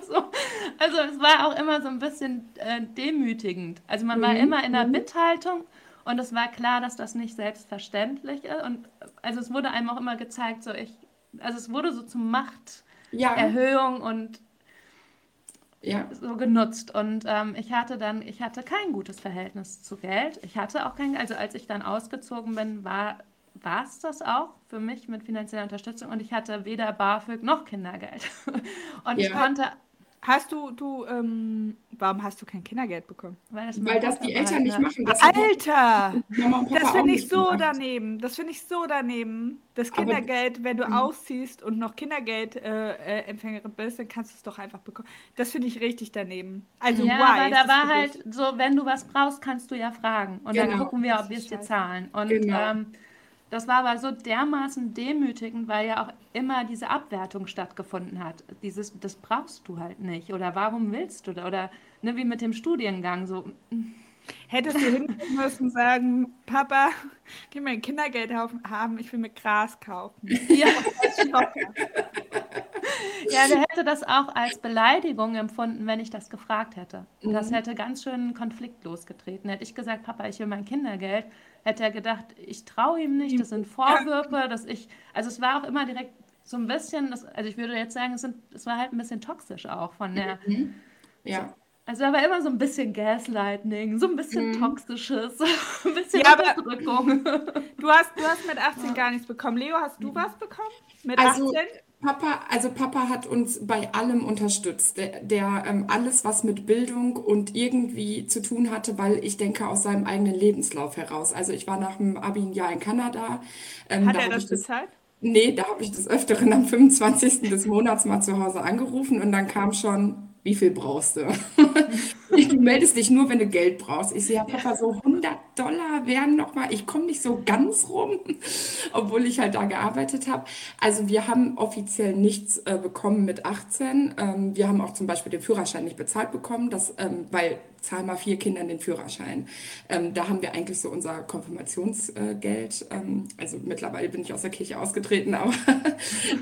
Speaker 2: so. Also es war auch immer so ein bisschen äh, demütigend. Also man mhm. war immer in der mhm. Mithaltung und es war klar, dass das nicht selbstverständlich ist. Und also es wurde einem auch immer gezeigt, so ich, also es wurde so zur Machterhöhung ja. und ja. so genutzt. Und ähm, ich hatte dann, ich hatte kein gutes Verhältnis zu Geld. Ich hatte auch kein, also als ich dann ausgezogen bin, war war es das auch für mich mit finanzieller Unterstützung und ich hatte weder BAföG noch Kindergeld. (laughs) Und ja. ich konnte
Speaker 1: Hast du, du, ähm, warum hast du kein Kindergeld bekommen?
Speaker 3: Weil das, Weil das die Eltern nicht machen.
Speaker 1: Das Alter! Das finde ich so gemacht. daneben. Das finde ich so daneben. Das Kindergeld, Aber, wenn du mh. ausziehst und noch Kindergeldempfängerin äh, bist, dann kannst du es doch einfach bekommen. Das finde ich richtig daneben.
Speaker 2: Also, ja, why? aber da war halt so, wenn du was brauchst, kannst du ja fragen. Und genau. dann gucken wir, ob wir es dir zahlen. Und genau. ähm, das war aber so dermaßen demütigend, weil ja auch immer diese Abwertung stattgefunden hat. Dieses, das brauchst du halt nicht. Oder warum willst du da? Oder ne, wie mit dem Studiengang so.
Speaker 1: Hättest du hingehen müssen sagen, Papa, gib mir ein Kindergeld haben, ich will mir Gras kaufen. Ja, (laughs)
Speaker 2: ja, der hätte das auch als Beleidigung empfunden, wenn ich das gefragt hätte. Das mhm. hätte ganz schön einen Konflikt losgetreten. Hätte ich gesagt, Papa, ich will mein Kindergeld, hätte er gedacht, ich traue ihm nicht, das sind Vorwürfe, dass ich, also es war auch immer direkt so ein bisschen, das, also ich würde jetzt sagen, es, sind, es war halt ein bisschen toxisch auch von der, mhm. ja. So, also da war immer so ein bisschen Gaslighting, so ein bisschen mhm. Toxisches, (laughs) ein bisschen ja, Unterdrückung.
Speaker 1: Du hast, du hast mit 18 ja. gar nichts bekommen. Leo, hast du mhm. was bekommen? Mit
Speaker 3: also, 18? Papa, also Papa hat uns bei allem unterstützt. Der, der ähm, alles, was mit Bildung und irgendwie zu tun hatte, weil ich denke aus seinem eigenen Lebenslauf heraus. Also ich war nach dem Abi ein Jahr in Kanada.
Speaker 1: Ähm, hat da er das bezahlt?
Speaker 3: Nee, da habe ich des Öfteren am 25. des Monats mal zu Hause angerufen und dann kam schon, wie viel brauchst du? (laughs) du meldest dich nur, wenn du Geld brauchst. Ich sehe, ja, Papa, so 100 Dollar wären noch mal, ich komme nicht so ganz rum, (laughs) obwohl ich halt da gearbeitet habe. Also wir haben offiziell nichts äh, bekommen mit 18. Ähm, wir haben auch zum Beispiel den Führerschein nicht bezahlt bekommen, das, ähm, weil zahl mal vier Kindern den Führerschein. Ähm, da haben wir eigentlich so unser Konfirmationsgeld. Ähm, also mittlerweile bin ich aus der Kirche ausgetreten, (laughs) aber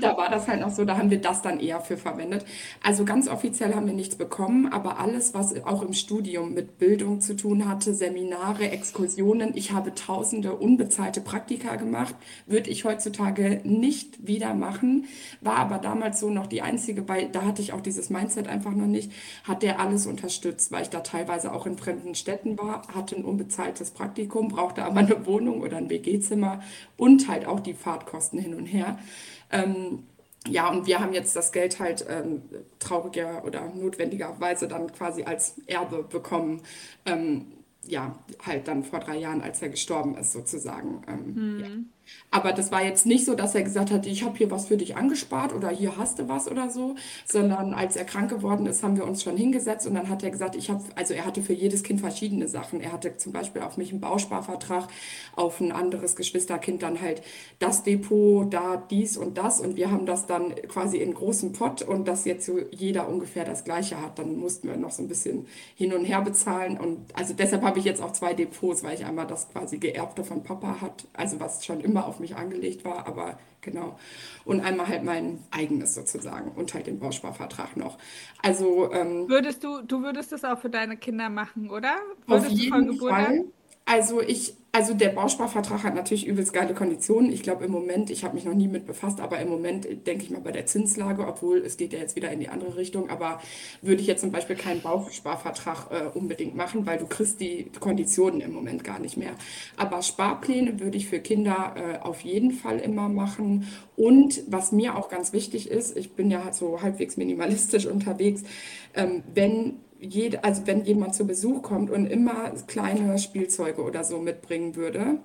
Speaker 3: da war das halt noch so, da haben wir das dann eher für verwendet. Also ganz offiziell haben wir nichts bekommen, aber alles, was auch im Studium mit Bildung zu tun hatte, Seminare, Exkursionen, ich habe tausende unbezahlte Praktika gemacht, würde ich heutzutage nicht wieder machen, war aber damals so noch die einzige, weil da hatte ich auch dieses Mindset einfach noch nicht, hat der alles unterstützt, weil ich da teilweise teilweise auch in fremden Städten war, hatte ein unbezahltes Praktikum, brauchte aber eine Wohnung oder ein WG-Zimmer und halt auch die Fahrtkosten hin und her. Ähm, ja, und wir haben jetzt das Geld halt ähm, trauriger oder notwendigerweise dann quasi als Erbe bekommen. Ähm, ja, halt dann vor drei Jahren, als er gestorben ist, sozusagen. Ähm, hm. ja. Aber das war jetzt nicht so, dass er gesagt hat, ich habe hier was für dich angespart oder hier hast du was oder so, sondern als er krank geworden ist, haben wir uns schon hingesetzt und dann hat er gesagt, ich habe, also er hatte für jedes Kind verschiedene Sachen. Er hatte zum Beispiel auf mich einen Bausparvertrag, auf ein anderes Geschwisterkind dann halt das Depot, da dies und das und wir haben das dann quasi in großen Pott und dass jetzt so jeder ungefähr das Gleiche hat, dann mussten wir noch so ein bisschen hin und her bezahlen und also deshalb habe ich jetzt auch zwei Depots, weil ich einmal das quasi geerbte von Papa hat, also was schon immer auf mich angelegt war, aber genau. Und einmal halt mein eigenes sozusagen und halt den Bausparvertrag noch. Also ähm,
Speaker 1: würdest du, du würdest das auch für deine Kinder machen, oder? Würdest
Speaker 3: auf jeden Fall. Also ich also der Bausparvertrag hat natürlich übelst geile Konditionen. Ich glaube im Moment, ich habe mich noch nie mit befasst, aber im Moment denke ich mal bei der Zinslage, obwohl es geht ja jetzt wieder in die andere Richtung, aber würde ich jetzt zum Beispiel keinen Bausparvertrag äh, unbedingt machen, weil du kriegst die Konditionen im Moment gar nicht mehr. Aber Sparpläne würde ich für Kinder äh, auf jeden Fall immer machen. Und was mir auch ganz wichtig ist, ich bin ja so halbwegs minimalistisch (laughs) unterwegs, ähm, wenn jede, also wenn jemand zu Besuch kommt und immer kleine Spielzeuge oder so mitbringen würde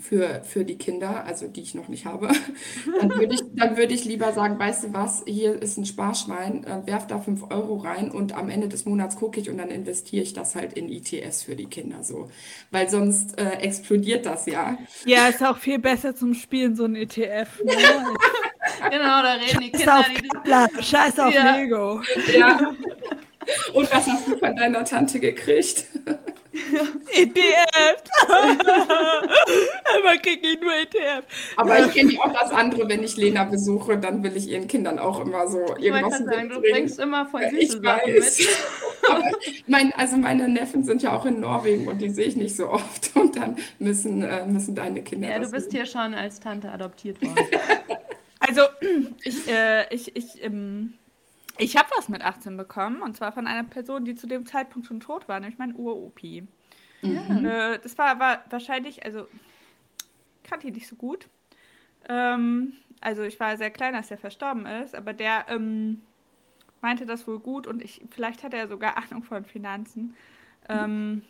Speaker 3: für, für die Kinder, also die ich noch nicht habe, (laughs) dann würde ich, dann würde ich lieber sagen, weißt du was, hier ist ein Sparschwein, äh, werf da 5 Euro rein und am Ende des Monats gucke ich und dann investiere ich das halt in ITS für die Kinder so. Weil sonst äh, explodiert das ja.
Speaker 1: Ja, ist auch viel besser zum Spielen, so ein ETF. Ne? (laughs)
Speaker 2: genau, da reden die Kinder.
Speaker 1: Scheiß auf, Scheiß auf ja. Lego.
Speaker 3: Ja. Und was hast du von deiner Tante gekriegt? (laughs)
Speaker 1: ETF. Aber (laughs) kriege ich nur ETF.
Speaker 3: Aber ich kenne ja auch das andere, wenn ich Lena besuche, dann will ich ihren Kindern auch immer so
Speaker 2: ich irgendwas sagen, Du bringst immer voll süße Sachen mit. (laughs)
Speaker 3: mein, also meine Neffen sind ja auch in Norwegen und die sehe ich nicht so oft und dann müssen, äh, müssen deine Kinder.
Speaker 2: Ja, du bist sehen. hier schon als Tante adoptiert worden.
Speaker 1: also (clears throat) ich, äh, ich, ich, ähm, ich habe was mit 18 bekommen und zwar von einer Person, die zu dem Zeitpunkt schon tot war, nämlich mein Uropi. Mhm. Äh, das war, war wahrscheinlich, also kannte ich nicht so gut. Ähm, also ich war sehr klein, als er verstorben ist, aber der ähm, meinte das wohl gut und ich, vielleicht hat er sogar (laughs) Ahnung von Finanzen. Ähm,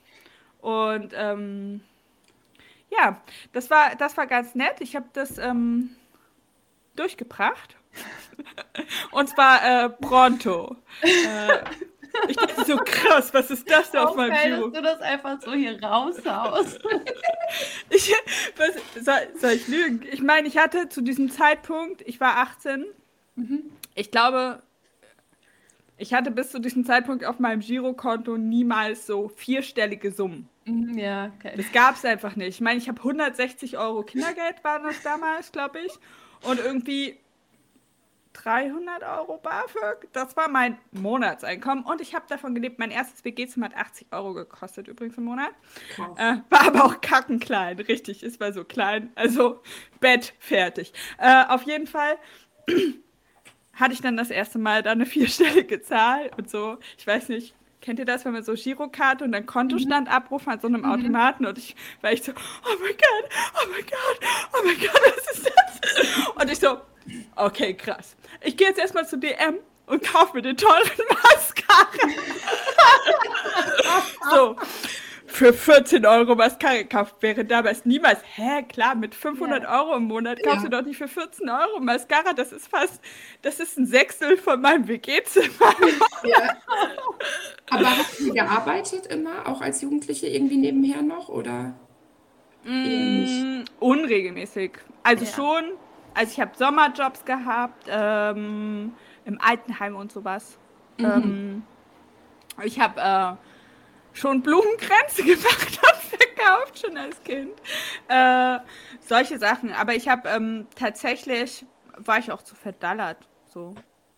Speaker 1: und ähm, ja, das war, das war ganz nett. Ich habe das ähm, durchgebracht. Und zwar äh, pronto. äh, ich dachte so krass, was ist das da auf meinem Büro?
Speaker 2: dass du das einfach so hier raushaust. (laughs)
Speaker 1: ich, was, soll, soll, ich lügen? Ich meine, ich hatte zu diesem Zeitpunkt, ich war 18, mhm. ich glaube, ich hatte bis zu diesem Zeitpunkt auf meinem Girokonto niemals so vierstellige Summen.
Speaker 2: Mhm, ja, okay.
Speaker 1: Das gab es einfach nicht. Ich meine, ich habe 160 Euro Kindergeld, war das damals, glaube ich. Und irgendwie 300 Euro BAföG. Das war mein Monatseinkommen und ich habe davon gelebt. Mein erstes WG-Zimmer hat 80 Euro gekostet übrigens im Monat. Äh, war aber auch kackenklein, richtig. Es war so klein. Also Bett fertig. Äh, auf jeden Fall (clears throat) hatte ich dann das erste Mal da eine (laughs) vierstellige Zahl und so. Ich weiß nicht, Kennt ihr das, wenn man so Girokarte und dann Kontostand mhm. abruft an so einem mhm. Automaten und ich war ich so, oh mein Gott, oh mein Gott, oh mein Gott, was ist das? Und ich so, okay, krass. Ich gehe jetzt erstmal zu DM und kaufe mir den teuren (laughs) Mascara. (laughs) so. für 14 Euro Mascara gekauft. Wäre damals niemals, hä, klar, mit 500 ja. Euro im Monat kaufst ja. du doch nicht für 14 Euro Mascara. Das ist fast, das ist ein Sechstel von meinem WG-Zimmer. (laughs) Ja.
Speaker 3: Aber hast du gearbeitet immer, auch als Jugendliche irgendwie nebenher noch, oder?
Speaker 1: Mm, unregelmäßig. Also schon, also ich habe Sommerjobs gehabt, ähm, im Altenheim und sowas. Mhm. Ähm, ich habe äh, schon Blumenkränze (laughs) gemacht und verkauft, schon als Kind. Äh, solche Sachen. Aber ich habe ähm, tatsächlich, war ich auch zu verdallert. So.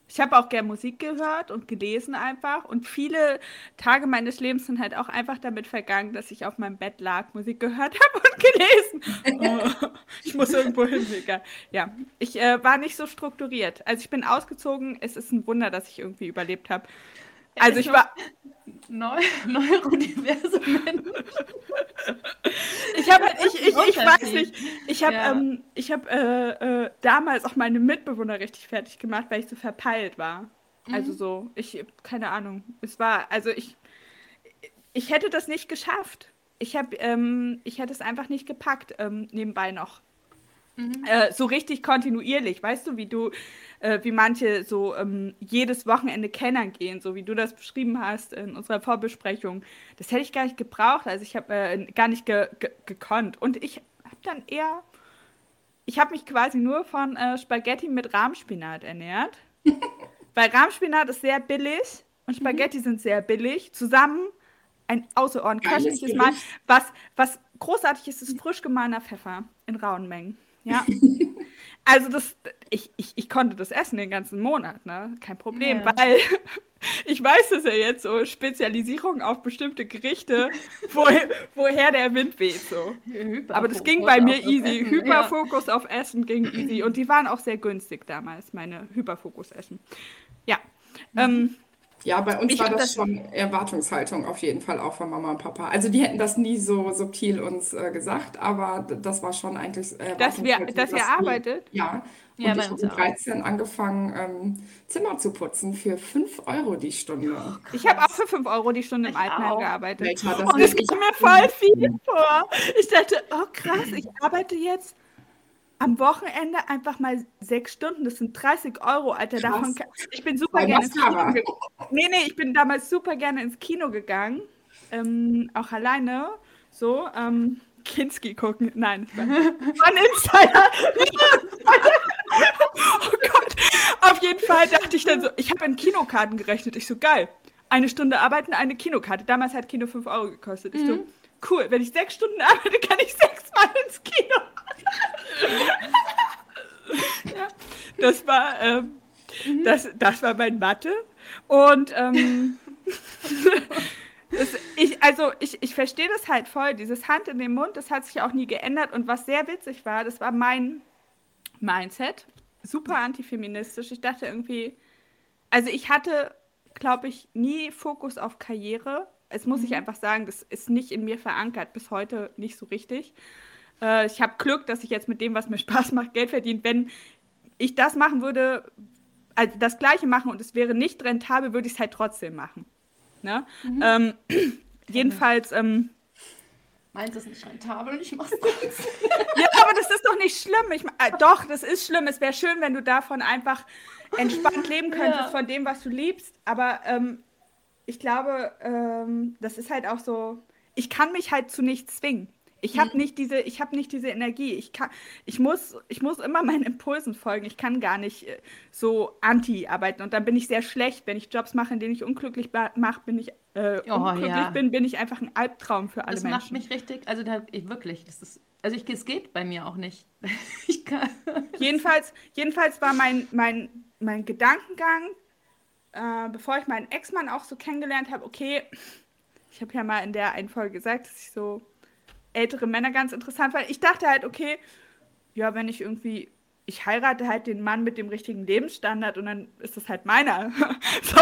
Speaker 1: Ich habe auch gern Musik gehört und gelesen einfach. Und viele Tage meines Lebens sind halt auch einfach damit vergangen, dass ich auf meinem Bett lag, Musik gehört (laughs) habe und gelesen. Oh, ich muss irgendwo hin, egal. Ja, ich äh, war nicht so strukturiert. Also ich bin ausgezogen. Es ist ein Wunder, dass ich irgendwie überlebt habe. Also ich war (laughs)
Speaker 2: neu, neurodiverse Mensch.
Speaker 1: Ich habe, ich, ich, ich weiß nicht, ich habe, ja. ähm, ich habe äh, äh, damals auch meine Mitbewohner richtig fertig gemacht, weil ich so verpeilt war. Mhm. Also so, ich, keine Ahnung. Es war, also ich, ich hätte das nicht geschafft. Ich habe, ähm, ich hätte es einfach nicht gepackt ähm, nebenbei noch. Mhm. Äh, so richtig kontinuierlich, weißt du, wie du, äh, wie manche so ähm, jedes Wochenende kennen gehen, so wie du das beschrieben hast in unserer Vorbesprechung. Das hätte ich gar nicht gebraucht, also ich habe äh, gar nicht ge ge gekonnt. Und ich habe dann eher, ich habe mich quasi nur von äh, Spaghetti mit Rahmspinat ernährt, (laughs) weil Rahmspinat ist sehr billig und mhm. Spaghetti mhm. sind sehr billig. Zusammen ein außerordentlich köstliches Mal. Was, was großartig ist, ist frisch gemahlener Pfeffer in rauen Mengen. Ja. (laughs) Also das, ich, ich, ich konnte das essen den ganzen Monat, ne? Kein Problem, ja. weil (laughs) ich weiß es ja jetzt so, Spezialisierung auf bestimmte Gerichte, (laughs) woher, woher der Wind weht so. Aber das ging bei mir easy. Essen, Hyperfokus ja. auf Essen ging easy. Und die waren auch sehr günstig damals, meine Hyperfokus-Essen. Ja. Mhm. Ähm,
Speaker 3: ja, bei uns ich war das, das, schon Erwartungshaltung auf jeden Fall auch von Mama und Papa. Also die hätten das nie so subtil uns äh, gesagt, aber das war schon eigentlich
Speaker 1: äh, dass wir, dass ihr arbeitet.
Speaker 3: Ja. Und ja, ich habe mit 13 angefangen, ähm, Zimmer zu putzen für 5 Euro die Stunde. Oh,
Speaker 1: ich habe auch für 5 Euro die Stunde im Altenheim gearbeitet. Alter, und es kam mir voll viel vor. Ich dachte, oh krass, ich arbeite jetzt am Wochenende einfach mal sechs Stunden, das sind 30 Euro, Alter. Davon ich bin super gerne ins Kino gegangen. Nee, nee, ich bin damals super gerne ins Kino gegangen. Ähm, auch alleine. So, ähm, (laughs) Kinski gucken. Nein, von (laughs) Insider. oh Gott. Auf jeden Fall dachte ich dann so, ich habe in Kinokarten gerechnet. Ich so, geil. Eine Stunde arbeiten, eine Kinokarte. Damals hat Kino 5 Euro gekostet. Ich mhm. so, cool, wenn ich sechs Stunden arbeite, kann ich sechsmal ins Kino. Ja, (laughs) das war, ähm, mhm. das, das war mein Mathe. Und ähm, (laughs) das, ich, also ich, ich verstehe das halt voll. Dieses Hand in den Mund, das hat sich auch nie geändert. Und was sehr witzig war, das war mein Mindset. Super antifeministisch. Ich dachte irgendwie, also ich hatte, glaube ich, nie Fokus auf Karriere. Es muss mhm. ich einfach sagen, das ist nicht in mir verankert, bis heute nicht so richtig. Äh, ich habe Glück, dass ich jetzt mit dem, was mir Spaß macht, Geld verdiene. Wenn ich das machen würde, also das Gleiche machen und es wäre nicht rentabel, würde ich es halt trotzdem machen. Ne? Mhm. Ähm, (clears throat) jedenfalls. Ähm,
Speaker 2: Meint es nicht rentabel, ich mach's (laughs)
Speaker 1: Ja, aber das ist doch nicht schlimm. Ich, äh, doch, das ist schlimm. Es wäre schön, wenn du davon einfach entspannt (clears throat) leben könntest, ja. von dem, was du liebst. Aber ähm, ich glaube, ähm, das ist halt auch so, ich kann mich halt zu nichts zwingen. Ich habe mhm. nicht diese, ich habe nicht diese Energie. Ich kann, ich muss, ich muss immer meinen Impulsen folgen. Ich kann gar nicht äh, so anti arbeiten und dann bin ich sehr schlecht, wenn ich Jobs mache, in denen ich unglücklich mache, bin ich äh, oh, unglücklich ja. bin, bin ich einfach ein Albtraum für alle
Speaker 2: das
Speaker 1: Menschen.
Speaker 2: Das macht mich richtig, also da, ich, wirklich, das ist, also ich, es geht bei mir auch nicht. (laughs) (laughs)
Speaker 1: jedenfalls, jedenfalls war mein, mein, mein Gedankengang, äh, bevor ich meinen Ex-Mann auch so kennengelernt habe, okay, ich habe ja mal in der einen Folge gesagt, dass ich so ältere Männer ganz interessant, weil ich dachte halt, okay, ja, wenn ich irgendwie, ich heirate halt den Mann mit dem richtigen Lebensstandard und dann ist das halt meiner. (laughs) so.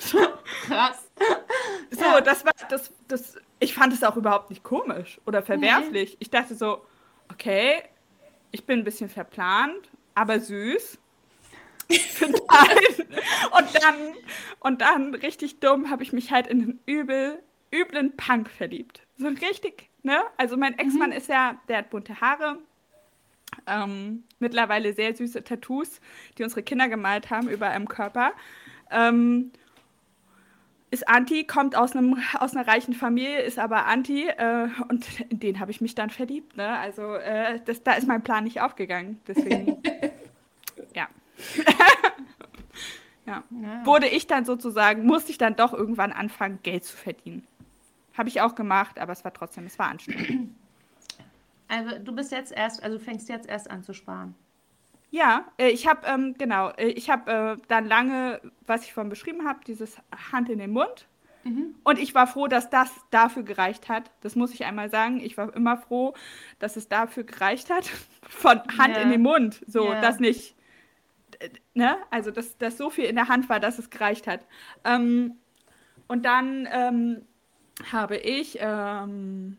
Speaker 1: (laughs) so. Krass. So, ja. das war, das, das, ich fand es auch überhaupt nicht komisch oder verwerflich. Nee. Ich dachte so, okay, ich bin ein bisschen verplant, aber süß. (laughs) und dann, und dann richtig dumm habe ich mich halt in einen übel üblen Punk verliebt. So richtig, ne? Also mein Ex-Mann mhm. ist ja, der hat bunte Haare, ähm, mittlerweile sehr süße Tattoos, die unsere Kinder gemalt haben über einem Körper. Ähm, ist Anti, kommt aus, einem, aus einer reichen Familie, ist aber Anti äh, und in den habe ich mich dann verliebt. Ne? Also äh, das, da ist mein Plan nicht aufgegangen. Deswegen, (laughs) ja. (laughs) ja. ja. Wurde ich dann sozusagen, musste ich dann doch irgendwann anfangen, Geld zu verdienen. Habe ich auch gemacht, aber es war trotzdem, es war anstrengend. (clears throat)
Speaker 2: Also du bist jetzt erst, also du fängst jetzt erst an zu sparen.
Speaker 1: Ja, äh, ich habe, ähm, genau, äh, ich habe äh, dann lange, was ich vorhin beschrieben habe, dieses Hand in den Mund. Mhm. Und ich war froh, dass das dafür gereicht hat. Das muss ich einmal sagen. Ich war immer froh, dass es dafür gereicht hat. (laughs) Von Hand yeah. in den Mund. So, yeah. dass nicht, ne? Also, dass, dass so viel in der Hand war, dass es gereicht hat. Ähm, und dann ähm, habe ich ähm,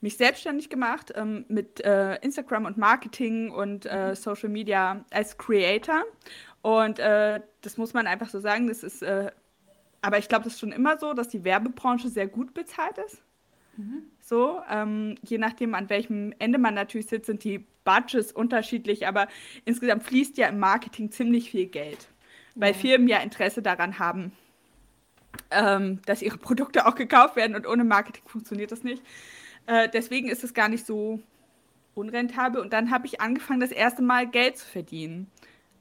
Speaker 1: mich selbstständig gemacht ähm, mit äh, Instagram und Marketing und äh, mhm. Social Media als Creator. Und äh, das muss man einfach so sagen, das ist, äh, aber ich glaube, das ist schon immer so, dass die Werbebranche sehr gut bezahlt ist. Mhm. So, ähm, je nachdem, an welchem Ende man natürlich sitzt, sind die Budgets unterschiedlich, aber insgesamt fließt ja im Marketing ziemlich viel Geld, weil ja. Firmen ja Interesse daran haben, ähm, dass ihre Produkte auch gekauft werden und ohne Marketing funktioniert das nicht. Äh, deswegen ist es gar nicht so unrentabel. Und dann habe ich angefangen, das erste Mal Geld zu verdienen.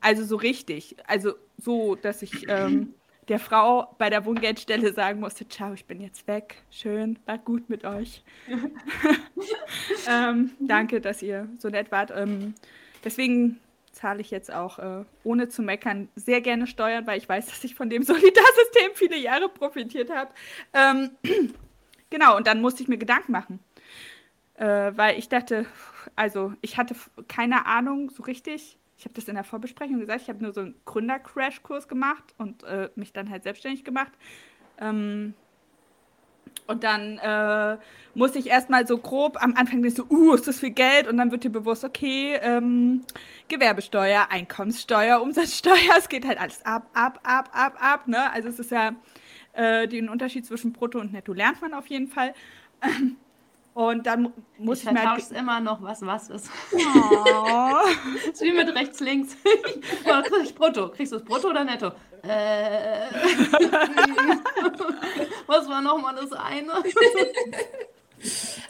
Speaker 1: Also so richtig. Also so, dass ich ähm, der Frau bei der Wohngeldstelle sagen musste, ciao, ich bin jetzt weg. Schön, war gut mit euch. (laughs) (laughs) ähm, danke, dass ihr so nett wart. Ähm, deswegen zahle ich jetzt auch, äh, ohne zu meckern, sehr gerne Steuern, weil ich weiß, (laughs) dass ich von dem Solidarsystem viele Jahre profitiert habe. Ähm, (clears throat) genau, und dann musste ich mir Gedanken machen äh, weil ich dachte, also ich hatte keine Ahnung so richtig. Ich habe das in der Vorbesprechung gesagt, ich habe nur so einen Gründer-Crash-Kurs gemacht und äh, mich dann halt selbstständig gemacht. Ähm, und dann äh, musste ich erstmal so grob am Anfang denken, so, uh, ist das viel Geld? Und dann wird dir bewusst, okay, ähm, Gewerbesteuer, Einkommenssteuer, Umsatzsteuer, (laughs) es geht halt alles ab, ab, ab, ab, ab. Ne? Also es ist ja äh, den Unterschied zwischen Brutto und Netto lernt man auf jeden Fall. (clears throat) Und dann muss ich,
Speaker 2: ich mir halt immer noch, was was ist. Oh. (laughs) ist wie mit rechts, links. (laughs) brutto. Kriegst du es brutto oder netto? Äh. (laughs) was war nochmal das eine? (laughs)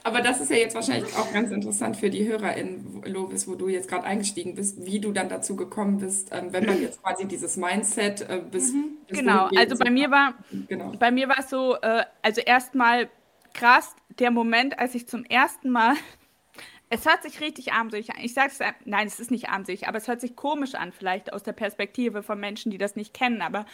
Speaker 3: Aber das ist ja jetzt wahrscheinlich auch ganz interessant für die HörerInnen, Lovis, wo du jetzt gerade eingestiegen bist, wie du dann dazu gekommen bist, ähm, wenn man jetzt quasi dieses Mindset äh, bis,
Speaker 1: mhm. bis Genau, also bei mir war genau. bei mir war es so, äh, also erstmal krass der Moment, als ich zum ersten Mal. Es hört sich richtig armselig an. Ich sage es, nein, es ist nicht armselig, aber es hört sich komisch an, vielleicht aus der Perspektive von Menschen, die das nicht kennen. Aber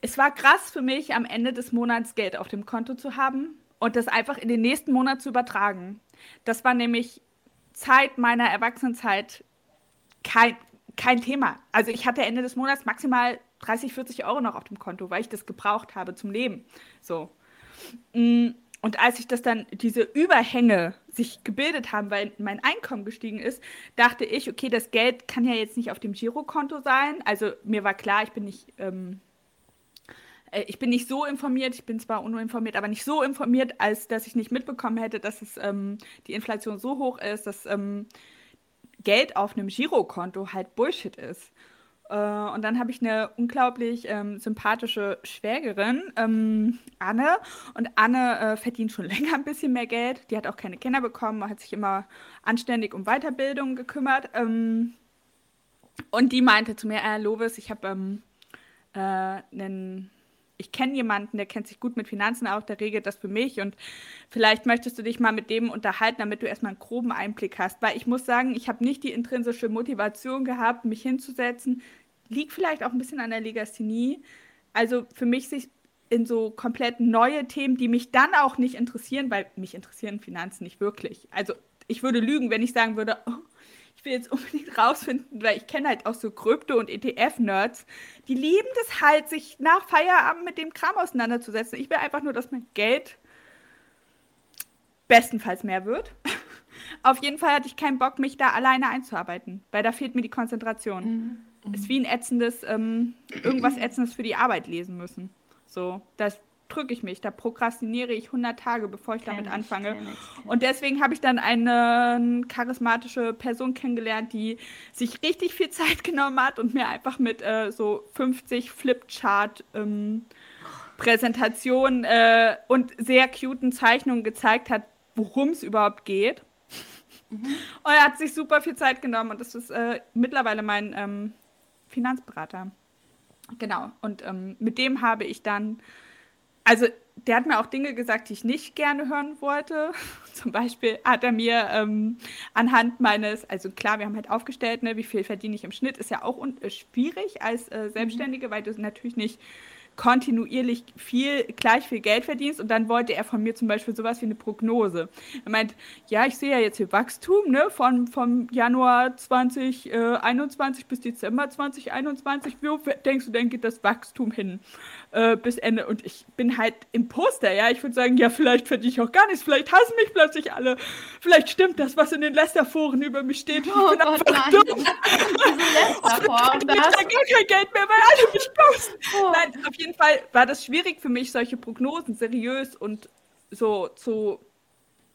Speaker 1: es war krass für mich, am Ende des Monats Geld auf dem Konto zu haben und das einfach in den nächsten Monat zu übertragen. Das war nämlich Zeit meiner Erwachsenenzeit kein, kein Thema. Also ich hatte Ende des Monats maximal 30, 40 Euro noch auf dem Konto, weil ich das gebraucht habe zum Leben. So. Mm, und als ich das dann, diese Überhänge sich gebildet haben, weil mein Einkommen gestiegen ist, dachte ich, okay, das Geld kann ja jetzt nicht auf dem Girokonto sein. Also mir war klar, ich bin nicht, ähm, äh, ich bin nicht so informiert, ich bin zwar uninformiert, aber nicht so informiert, als dass ich nicht mitbekommen hätte, dass es ähm, die Inflation so hoch ist, dass ähm, Geld auf einem Girokonto halt Bullshit ist. Äh, und dann habe ich eine unglaublich ähm, sympathische Schwägerin, ähm, Anne. Und Anne äh, verdient schon (laughs) länger ein bisschen mehr Geld. Die hat auch keine Kinder bekommen, hat sich immer anständig um Weiterbildung gekümmert. Ähm, und die meinte zu mir, äh, Lovis, ich habe ähm, äh, einen ich kenne jemanden, der kennt sich gut mit Finanzen auch, der regelt das für mich und vielleicht möchtest du dich mal mit dem unterhalten, damit du erstmal einen groben Einblick hast. Weil ich muss sagen, ich habe nicht die intrinsische Motivation gehabt, mich hinzusetzen, liegt vielleicht auch ein bisschen an der Legasthenie. Also für mich sich in so komplett neue Themen, die mich dann auch nicht interessieren, weil mich interessieren Finanzen nicht wirklich. Also ich würde lügen, wenn ich sagen würde, oh, ich will jetzt unbedingt (laughs) rausfinden, weil ich kenne halt auch so Krypto- und ETF-Nerds, die lieben das halt, sich nach Feierabend mit dem Kram auseinanderzusetzen. Ich will einfach nur, dass mein Geld bestenfalls mehr wird. (laughs) Auf jeden Fall hatte ich keinen Bock, mich da alleine einzuarbeiten, weil da fehlt mir die Konzentration. Mhm. Mhm. Ist wie ein ätzendes, ähm, irgendwas ätzendes für die Arbeit lesen müssen. So, das, drücke ich mich. Da prokrastiniere ich 100 Tage, bevor ich damit anfange. Und deswegen habe ich dann eine charismatische Person kennengelernt, die sich richtig viel Zeit (laughs) genommen hat und mir einfach mit äh, so 50 Flipchart ähm, Präsentationen äh, und sehr cuten Zeichnungen gezeigt hat, worum es überhaupt geht. (laughs) Und er hat sich super viel Zeit genommen und das ist äh, mittlerweile mein ähm, Finanzberater. Genau. Und ähm, mit dem habe ich dann, also der hat mir auch Dinge gesagt, die ich nicht gerne hören wollte. (laughs) Zum Beispiel hat er mir ähm, anhand meines, also klar, wir haben halt aufgestellt, ne, wie viel verdiene ich im Schnitt, ist ja auch äh, schwierig als äh, Selbstständige, weil du natürlich nicht kontinuierlich viel, gleich viel Geld verdienst und dann wollte er von mir zum Beispiel sowas wie eine Prognose. Er meint, ja, ich sehe ja jetzt hier Wachstum, ne, von, vom Januar 2021 bis Dezember 2021. Wo denkst du denn, geht das Wachstum hin äh, bis Ende? Und ich bin halt im Poster, ja, ich würde sagen, ja, vielleicht verdiene ich auch gar nichts, vielleicht hassen mich plötzlich alle, vielleicht stimmt das, was in den Lester-Foren über mich steht. Ich
Speaker 2: Oh
Speaker 1: bin
Speaker 2: Gott,
Speaker 1: einfach
Speaker 2: nein.
Speaker 1: dumm. (laughs) (laughs) Ich
Speaker 2: das.
Speaker 1: habe gar kein Geld mehr, weil alle mich posten.
Speaker 2: Oh.
Speaker 1: Nein, auf jeden Fall war das schwierig für mich, solche Prognosen seriös und so zu,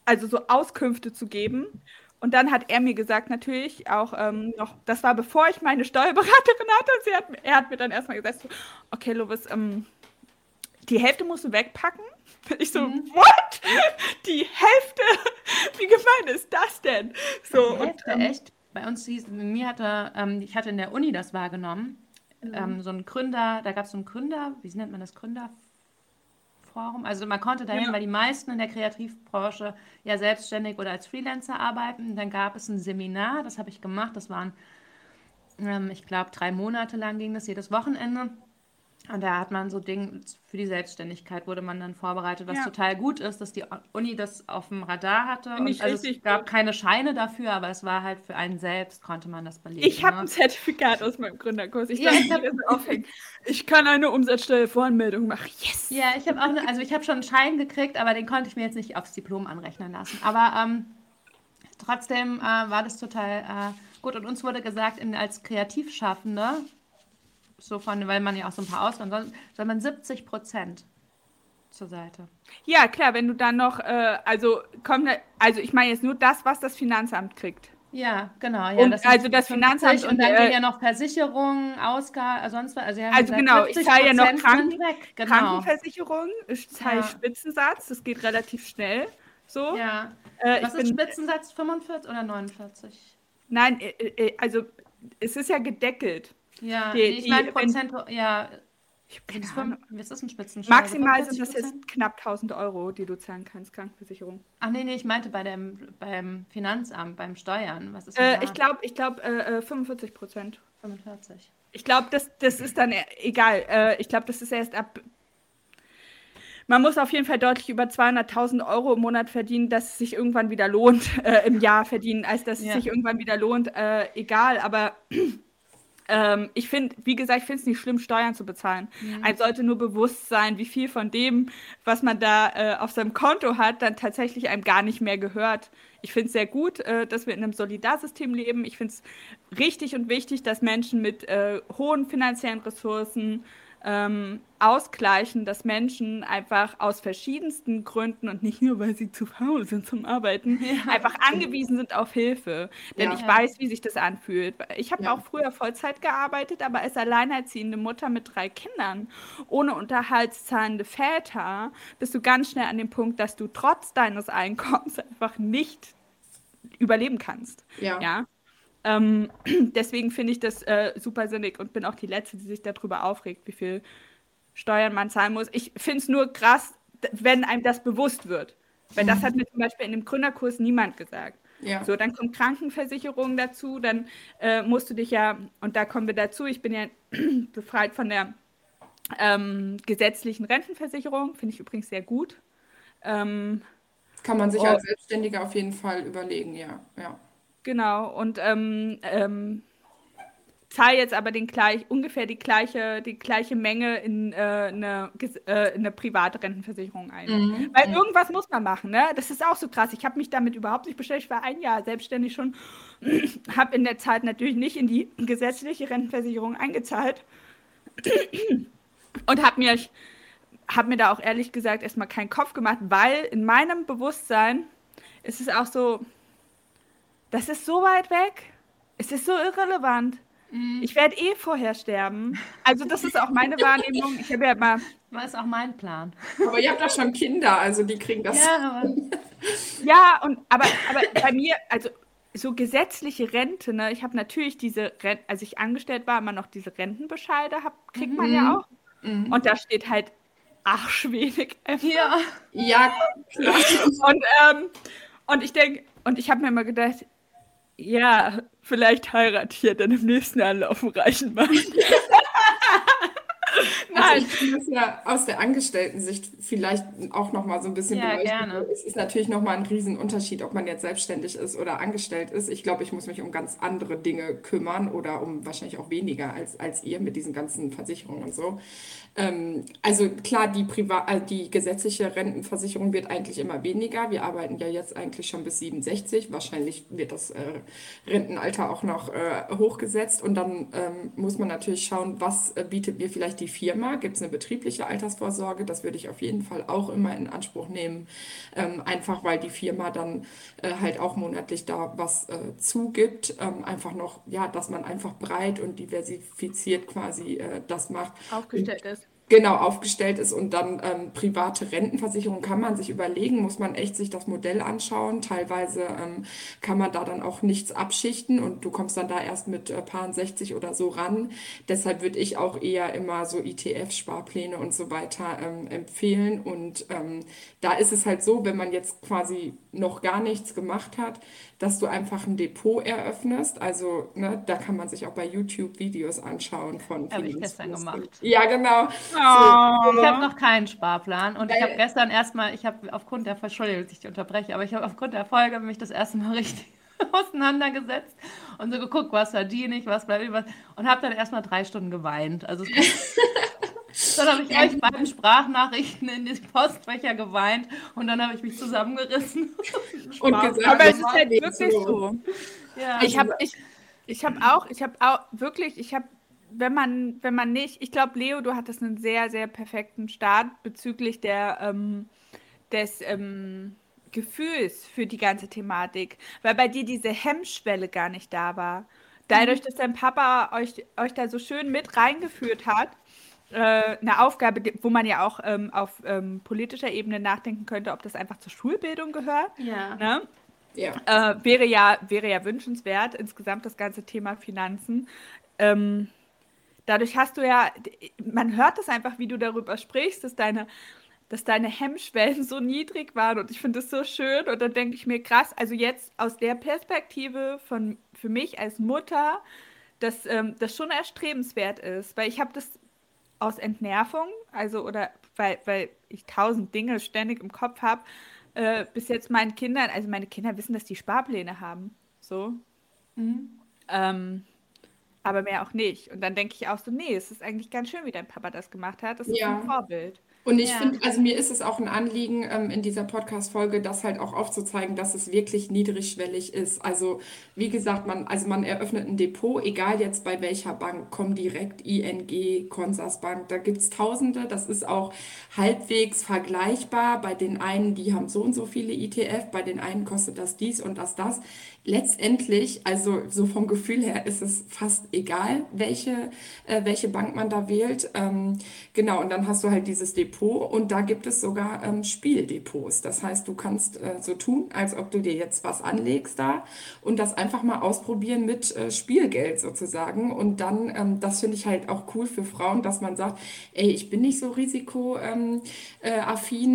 Speaker 1: also so Auskünfte zu geben. Und dann hat er mir gesagt, natürlich auch ähm, noch, das war bevor ich meine Steuerberaterin hatte. Sie hat, er hat mir dann erstmal gesagt, so, okay, Lovis, ähm, die Hälfte musst du wegpacken. (laughs) Ich so,
Speaker 2: Mhm.
Speaker 1: what? Die Hälfte? (laughs) Wie gemein ist das denn? So,
Speaker 2: Die
Speaker 1: und,
Speaker 2: Hälfte,
Speaker 1: ähm,
Speaker 2: echt? Bei uns hieß, mir hatte, ähm, ich hatte in der Uni das wahrgenommen,
Speaker 1: Mhm.
Speaker 2: ähm, so ein Gründer, da gab es so einen Gründer, wie nennt man das, Gründerforum? Also man konnte dahin,
Speaker 1: Ja.
Speaker 2: weil die meisten in der Kreativbranche ja selbstständig oder als Freelancer arbeiten. Dann gab es ein Seminar, das habe ich gemacht, das waren, ähm, ich glaube, drei Monate lang ging das jedes Wochenende. Und da hat man so Dinge für die Selbstständigkeit wurde man dann vorbereitet, was
Speaker 1: Ja.
Speaker 2: total gut ist, dass die Uni das auf dem Radar hatte.
Speaker 1: Finde
Speaker 2: Und
Speaker 1: ich
Speaker 2: also es gab
Speaker 1: gut.
Speaker 2: keine Scheine dafür, aber es war halt für einen selbst, konnte man das belegen.
Speaker 1: Ich habe
Speaker 2: ne?
Speaker 1: ein Zertifikat aus meinem Gründerkurs. Ich
Speaker 2: Ja, ich hab-. (laughs)
Speaker 1: Ich kann eine Umsatzsteuervoranmeldung machen. Yes!
Speaker 2: Ja, ich habe auch, ne, also ich habe schon einen Schein gekriegt, aber den konnte ich mir jetzt nicht aufs Diplom anrechnen lassen. Aber ähm, trotzdem äh, war das total äh, gut. Und uns wurde gesagt, in, als Kreativschaffende, so von, weil man ja auch so ein paar soll man 70 Prozent zur Seite.
Speaker 1: Ja, klar, wenn du dann noch, äh, also komm, also ich meine jetzt nur das, was das Finanzamt kriegt.
Speaker 2: Ja, genau. Ja,
Speaker 1: Und
Speaker 2: das
Speaker 1: also das
Speaker 2: 50
Speaker 1: Finanzamt
Speaker 2: und
Speaker 1: und,
Speaker 2: dann
Speaker 1: äh,
Speaker 2: gehen ja noch Versicherungen, Ausgaben, sonst was. Also, ja,
Speaker 1: Also genau, ich zahle ja noch
Speaker 2: 70%
Speaker 1: Kranken-.
Speaker 2: Genau.
Speaker 1: Krankenversicherung, ich zahle
Speaker 2: Ja.
Speaker 1: Spitzensatz, das geht relativ schnell. So.
Speaker 2: Ja.
Speaker 1: Äh,
Speaker 2: Was ist
Speaker 1: bin,
Speaker 2: Spitzensatz 45 oder 49?
Speaker 1: nein, äh, äh, also es ist ja gedeckelt.
Speaker 2: Ja,
Speaker 1: Die-
Speaker 2: nee, ich meine Prozent, ja,
Speaker 1: Ich
Speaker 2: fünf- was ist ein Spitzensteuer?
Speaker 1: Maximal sind das
Speaker 2: 45%?
Speaker 1: jetzt knapp 1000 Euro, die du zahlen kannst, Krankenversicherung.
Speaker 2: Ach nee, nee, ich meinte bei dem, beim Finanzamt, beim Steuern. Was ist
Speaker 1: Äh, ich glaube, ich glaube äh, äh, 45 Prozent.
Speaker 2: 45.
Speaker 1: Ich glaube, das, das ist dann e- egal. Äh, ich glaube, das ist erst ab. Man muss auf jeden Fall deutlich über 200.000 Euro im Monat verdienen, dass es sich irgendwann wieder lohnt, (laughs) äh, im Jahr verdienen, als dass
Speaker 2: Ja.
Speaker 1: es sich irgendwann wieder lohnt. Äh, egal, aber ähm, ich finde, wie gesagt, ich finde es nicht schlimm, Steuern zu bezahlen. Einem sollte nur bewusst sein, wie viel von dem, was man da äh, auf seinem Konto hat, dann tatsächlich einem gar nicht mehr gehört. Ich finde es sehr gut, äh, dass wir in einem Solidarsystem leben. Ich finde es richtig und wichtig, dass Menschen mit äh, hohen finanziellen Ressourcen ähm, ausgleichen, dass Menschen einfach aus verschiedensten Gründen und nicht nur, weil sie zu faul sind zum Arbeiten, einfach angewiesen sind auf Hilfe. Denn
Speaker 3: Ja.
Speaker 1: ich weiß, wie sich das anfühlt. Ich habe
Speaker 3: Ja.
Speaker 1: auch früher Vollzeit gearbeitet, aber als alleinerziehende Mutter mit drei Kindern, ohne unterhaltszahlende Väter, bist du ganz schnell an dem Punkt, dass du trotz deines Einkommens einfach nicht überleben kannst.
Speaker 3: Ja.
Speaker 1: Ja. Ähm, (clears throat) deswegen finde ich das äh, super sinnig und bin auch die Letzte, die sich darüber aufregt, wie viel Steuern man zahlen muss. Ich finde es nur krass, wenn einem das bewusst wird. Weil das hat mir zum Beispiel in dem Gründerkurs niemand gesagt.
Speaker 3: Ja.
Speaker 1: So, dann kommt Krankenversicherung dazu, dann äh, musst du dich ja, und da kommen wir dazu, ich bin ja (clears throat) befreit von der ähm, gesetzlichen Rentenversicherung, finde ich übrigens sehr gut. Ähm,
Speaker 3: Kann man sich als Selbstständiger auf jeden Fall überlegen, ja. Ja.
Speaker 1: Genau, und ähm, ähm, zahle jetzt aber den gleich, ungefähr die gleiche, die gleiche Menge in, äh, eine, äh, in eine private Rentenversicherung ein.
Speaker 3: Mhm.
Speaker 1: Weil irgendwas muss man machen, ne? Das ist auch so krass. Ich habe mich damit überhaupt nicht beschäftigt. Ich war ein Jahr selbstständig schon, (clears throat) habe in der Zeit natürlich nicht in die gesetzliche Rentenversicherung eingezahlt und habe mir habe mir da auch ehrlich gesagt erstmal keinen Kopf gemacht, weil in meinem Bewusstsein ist es auch so, das ist so weit weg, es ist so irrelevant. Mhm. Ich werde eh vorher sterben. Also das ist auch meine Wahrnehmung. Ich habe ja mal.
Speaker 2: Das ist auch mein Plan.
Speaker 3: Aber ihr habt doch schon Kinder, also die kriegen das.
Speaker 1: Ja, aber, ja und aber, aber bei mir, also so gesetzliche Rente, ne? Ich habe natürlich diese, Rente, als ich angestellt war, immer noch diese Rentenbescheide, hab, kriegt man mhm. ja auch. Mhm. Und da steht halt arschwenig.
Speaker 3: Ja. Ja,
Speaker 1: klar. Und, ähm, und ich denke, und ich habe mir immer gedacht, ja, vielleicht heiratet ihr dann im nächsten Anlauf einen reichen Mann. (laughs)
Speaker 3: Also Nein. ich finde das ja aus der Angestellten-Sicht vielleicht auch nochmal so ein bisschen
Speaker 2: ja, gerne.
Speaker 3: Es ist natürlich nochmal ein Riesenunterschied, ob man jetzt selbstständig ist oder angestellt ist. Ich glaube, ich muss mich um ganz andere Dinge kümmern oder um wahrscheinlich auch weniger als, als ihr mit diesen ganzen Versicherungen und so. Ähm, also klar, die, Privat äh, die gesetzliche Rentenversicherung wird eigentlich immer weniger. Wir arbeiten ja jetzt eigentlich schon bis 67. Wahrscheinlich wird das äh, Rentenalter auch noch äh, hochgesetzt. Und dann ähm, muss man natürlich schauen, was äh, bietet mir vielleicht die Firma. Gibt es eine betriebliche Altersvorsorge? Das würde ich auf jeden Fall auch immer in Anspruch nehmen. Ähm, einfach weil die Firma dann äh, halt auch monatlich da was äh, zugibt. Ähm, einfach noch, ja, dass man einfach breit und diversifiziert quasi das macht.
Speaker 1: Aufgestellt ist
Speaker 3: genau aufgestellt ist und dann ähm, private Rentenversicherung kann man sich überlegen, muss man echt sich das Modell anschauen. Teilweise ähm, kann man da dann auch nichts abschichten und du kommst dann da erst mit äh, paar 60 oder so ran. Deshalb würde ich auch eher immer so ETF-Sparpläne und so weiter ähm, empfehlen. Und ähm, da ist es halt so, wenn man jetzt quasi noch gar nichts gemacht hat, dass du einfach ein Depot eröffnest. Also ne, da kann man sich auch bei YouTube Videos anschauen von.
Speaker 2: Habe ich gestern gemacht.
Speaker 3: Ja, genau.
Speaker 2: Oh. Ich habe noch keinen Sparplan und ich habe gestern erstmal, ich habe aufgrund der, Entschuldigung, dass ich dich unterbreche, aber ich habe aufgrund der Folge mich das erste Mal (laughs) richtig (laughs) auseinandergesetzt und so geguckt, was verdiene ich, was bleibt über und habe dann erstmal drei Stunden geweint. Also (laughs) dann habe ich euch beiden Sprachnachrichten in die Postfächer geweint und dann habe ich mich zusammengerissen. (laughs)
Speaker 1: und gesagt, aber es ist halt wirklich so. so. Ja. Ich habe ich, ich hab auch, ich habe auch wirklich, ich habe wenn man, wenn man nicht, ich glaube, Leo, du hattest einen sehr, sehr perfekten Start bezüglich der, ähm, des ähm, Gefühls für die ganze Thematik, weil bei dir diese Hemmschwelle gar nicht da war. Dadurch, mhm. dass dein Papa euch, euch da so schön mit reingeführt hat, äh, eine Aufgabe, wo man ja auch ähm, auf ähm, politischer Ebene nachdenken könnte, ob das einfach zur Schulbildung gehört.
Speaker 2: Ja.
Speaker 1: Ne? Ja. Äh, wäre ja, wäre ja wünschenswert, insgesamt das ganze Thema Finanzen. Ähm, dadurch hast du ja, man hört es einfach, wie du darüber sprichst, dass deine, dass deine Hemmschwellen so niedrig waren und ich finde das so schön und dann denke ich mir krass, also jetzt aus der Perspektive von für mich als Mutter, dass ähm, das schon erstrebenswert ist, weil ich habe das aus Entnervung, also oder weil, weil ich tausend Dinge ständig im Kopf habe, äh, bis jetzt meinen Kindern, also meine Kinder wissen, dass die Sparpläne haben, so. Mhm. Ähm, aber mehr auch nicht. Und dann denke ich auch so, nee, es ist eigentlich ganz schön, wie dein Papa das gemacht hat. Das ist ja. ein Vorbild.
Speaker 3: Und ich ja. finde, also mir ist es auch ein Anliegen ähm, in dieser Podcast-Folge, das halt auch aufzuzeigen, dass es wirklich niedrigschwellig ist. Also wie gesagt, man, also man eröffnet ein Depot, egal jetzt bei welcher Bank, Comdirect, ING, Consorsbank, da gibt es Tausende. Das ist auch halbwegs vergleichbar. Bei den einen, die haben so und so viele ETF, bei den einen kostet das dies und das das letztendlich, also so vom Gefühl her, ist es fast egal, welche, äh, welche Bank man da wählt. Ähm, genau, und dann hast du halt dieses Depot und da gibt es sogar ähm, Spieldepots. Das heißt, du kannst äh, so tun, als ob du dir jetzt was anlegst da und das einfach mal ausprobieren mit äh, Spielgeld sozusagen. Und dann, ähm, das finde ich halt auch cool für Frauen, dass man sagt, ey, ich bin nicht so risikoaffin,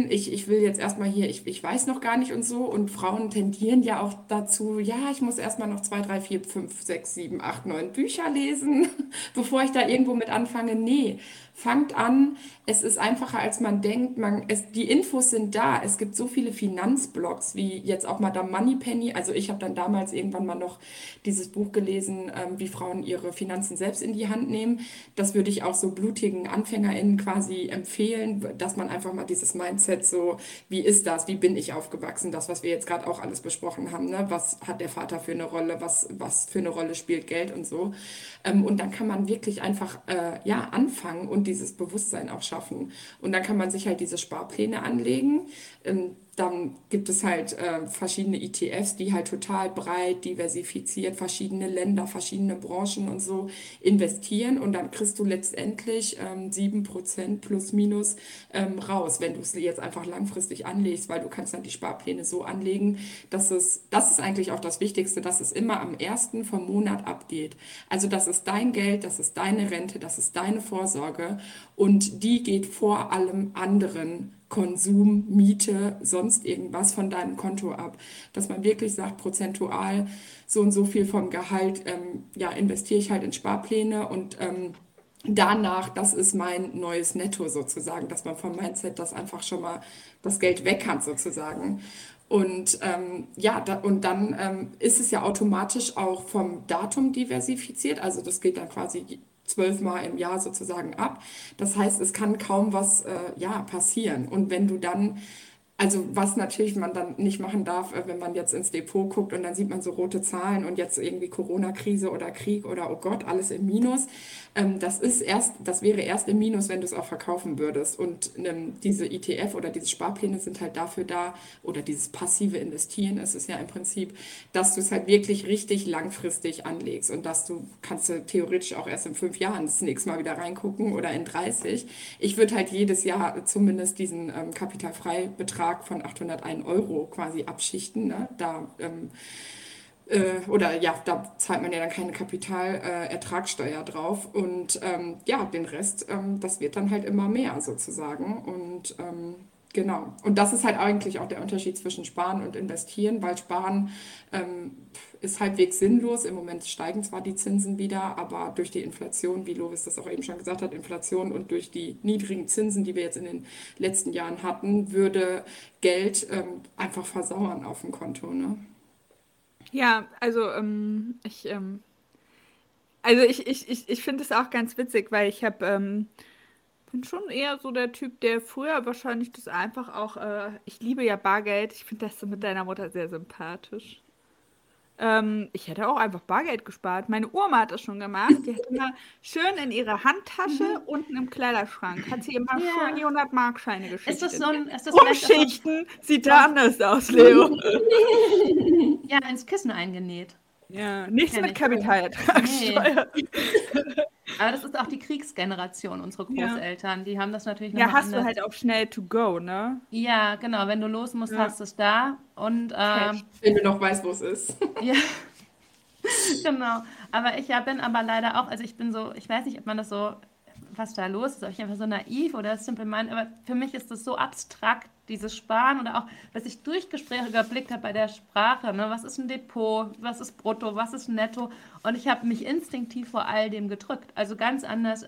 Speaker 3: ich, ich will jetzt erstmal hier, ich, ich weiß noch gar nicht und so. Und Frauen tendieren ja auch dazu, ja, ich muss erstmal noch zwei, drei, vier, fünf, sechs, sieben, acht, neun Bücher lesen, (laughs) bevor ich da irgendwo mit anfange. Nee, fangt an. Es ist einfacher, als man denkt. Man, es, die Infos sind da. Es gibt so viele Finanzblogs, wie jetzt auch Madame Moneypenny. Also ich habe dann damals irgendwann mal noch dieses Buch gelesen, ähm, wie Frauen ihre Finanzen selbst in die Hand nehmen. Das würde ich auch so blutigen AnfängerInnen quasi empfehlen, dass man einfach mal dieses Mindset so, wie ist das? Wie bin ich aufgewachsen? Das, was wir jetzt gerade auch alles besprochen haben. Ne? Was hat der Vater für eine Rolle? Was, was für eine Rolle spielt Geld und so? Ähm, und dann kann man wirklich einfach äh, ja, anfangen und dieses Bewusstsein auch schaffen. Und dann kann man sich halt diese Sparpläne anlegen. Ähm, dann gibt es halt äh, verschiedene ETFs, die halt total breit diversifiziert, verschiedene Länder, verschiedene Branchen und so investieren. Und dann kriegst du letztendlich ähm, 7% plus minus ähm, raus, wenn du es jetzt einfach langfristig anlegst, weil du kannst dann die Sparpläne so anlegen, dass es, das ist eigentlich auch das Wichtigste, dass es immer am ersten vom Monat abgeht. Also das ist dein Geld, das ist deine Rente, das ist deine Vorsorge und die geht vor allem anderen Konsum, Miete, sonst irgendwas von deinem Konto ab. Dass man wirklich sagt, prozentual so und so viel vom Gehalt, ähm, ja, investiere ich halt in Sparpläne und ähm, danach, das ist mein neues Netto sozusagen, dass man vom Mindset das einfach schon mal das Geld weg kann sozusagen. Und ähm, ja, da, und dann ähm, ist es ja automatisch auch vom Datum diversifiziert. Also das geht dann quasi zwölfmal im Jahr sozusagen ab. Das heißt, es kann kaum was äh, ja, passieren. Und wenn du dann also was natürlich man dann nicht machen darf, äh, wenn man jetzt ins Depot guckt und dann sieht man so rote Zahlen und jetzt irgendwie Corona-Krise oder Krieg oder oh Gott, alles im Minus. Ähm, das ist erst, das wäre erst im Minus, wenn du es auch verkaufen würdest. Und ähm, diese ETF oder diese Sparpläne sind halt dafür da, oder dieses passive Investieren ist es ja im Prinzip, dass du es halt wirklich richtig langfristig anlegst und dass du kannst du theoretisch auch erst in fünf Jahren das nächste Mal wieder reingucken oder in 30. Ich würde halt jedes Jahr zumindest diesen ähm, Kapitalfreibetrag Betrag von 801 Euro quasi abschichten. Ne? Da, ähm, äh, oder ja, da zahlt man ja dann keine Kapitalertragssteuer äh, drauf. Und ähm, ja, den Rest, ähm, das wird dann halt immer mehr sozusagen. Und ähm, Genau. Und das ist halt eigentlich auch der Unterschied zwischen Sparen und Investieren, weil Sparen ähm, ist halbwegs sinnlos. Im Moment steigen zwar die Zinsen wieder, aber durch die Inflation, wie Lovis das auch eben schon gesagt hat, Inflation und durch die niedrigen Zinsen, die wir jetzt in den letzten Jahren hatten, würde Geld ähm, einfach versauern auf dem Konto. Ne?
Speaker 1: Ja, also ähm, ich, ähm, also ich, ich, ich, ich finde es auch ganz witzig, weil ich habe ähm, bin schon eher so der Typ, der früher wahrscheinlich das einfach auch, äh, ich liebe ja Bargeld, ich finde das mit deiner Mutter sehr sympathisch. Ähm, ich hätte auch einfach Bargeld gespart. Meine Oma hat das schon gemacht. Die hat immer schön in ihrer Handtasche mhm. unten im Kleiderschrank, hat sie immer ja. schön die 100 Markscheine geschichtet. Ist das so ein, ist das Umschichten sieht da anders aus, Leo. (laughs)
Speaker 2: ja, ins Kissen eingenäht.
Speaker 1: Ja, nichts mit Kapitalertragssteuer. Nee.
Speaker 2: Aber das ist auch die Kriegsgeneration, unsere Großeltern. Ja. Die haben das natürlich
Speaker 1: noch Ja, hast anders. du halt auch schnell to go, ne?
Speaker 2: Ja, genau. Wenn du los musst, ja. hast du es da. Und, ähm,
Speaker 3: Wenn du noch weißt, wo es ist. (laughs)
Speaker 2: ja. genau. Aber ich ja, bin aber leider auch, also ich bin so, ich weiß nicht, ob man das so was da los ist, ob ich einfach so naiv oder simple meine, aber für mich ist das so abstrakt, dieses Sparen oder auch, was ich durch Gespräche überblickt habe bei der Sprache, ne, was ist ein Depot, was ist Brutto, was ist Netto? Und ich habe mich instinktiv vor all dem gedrückt, also ganz anders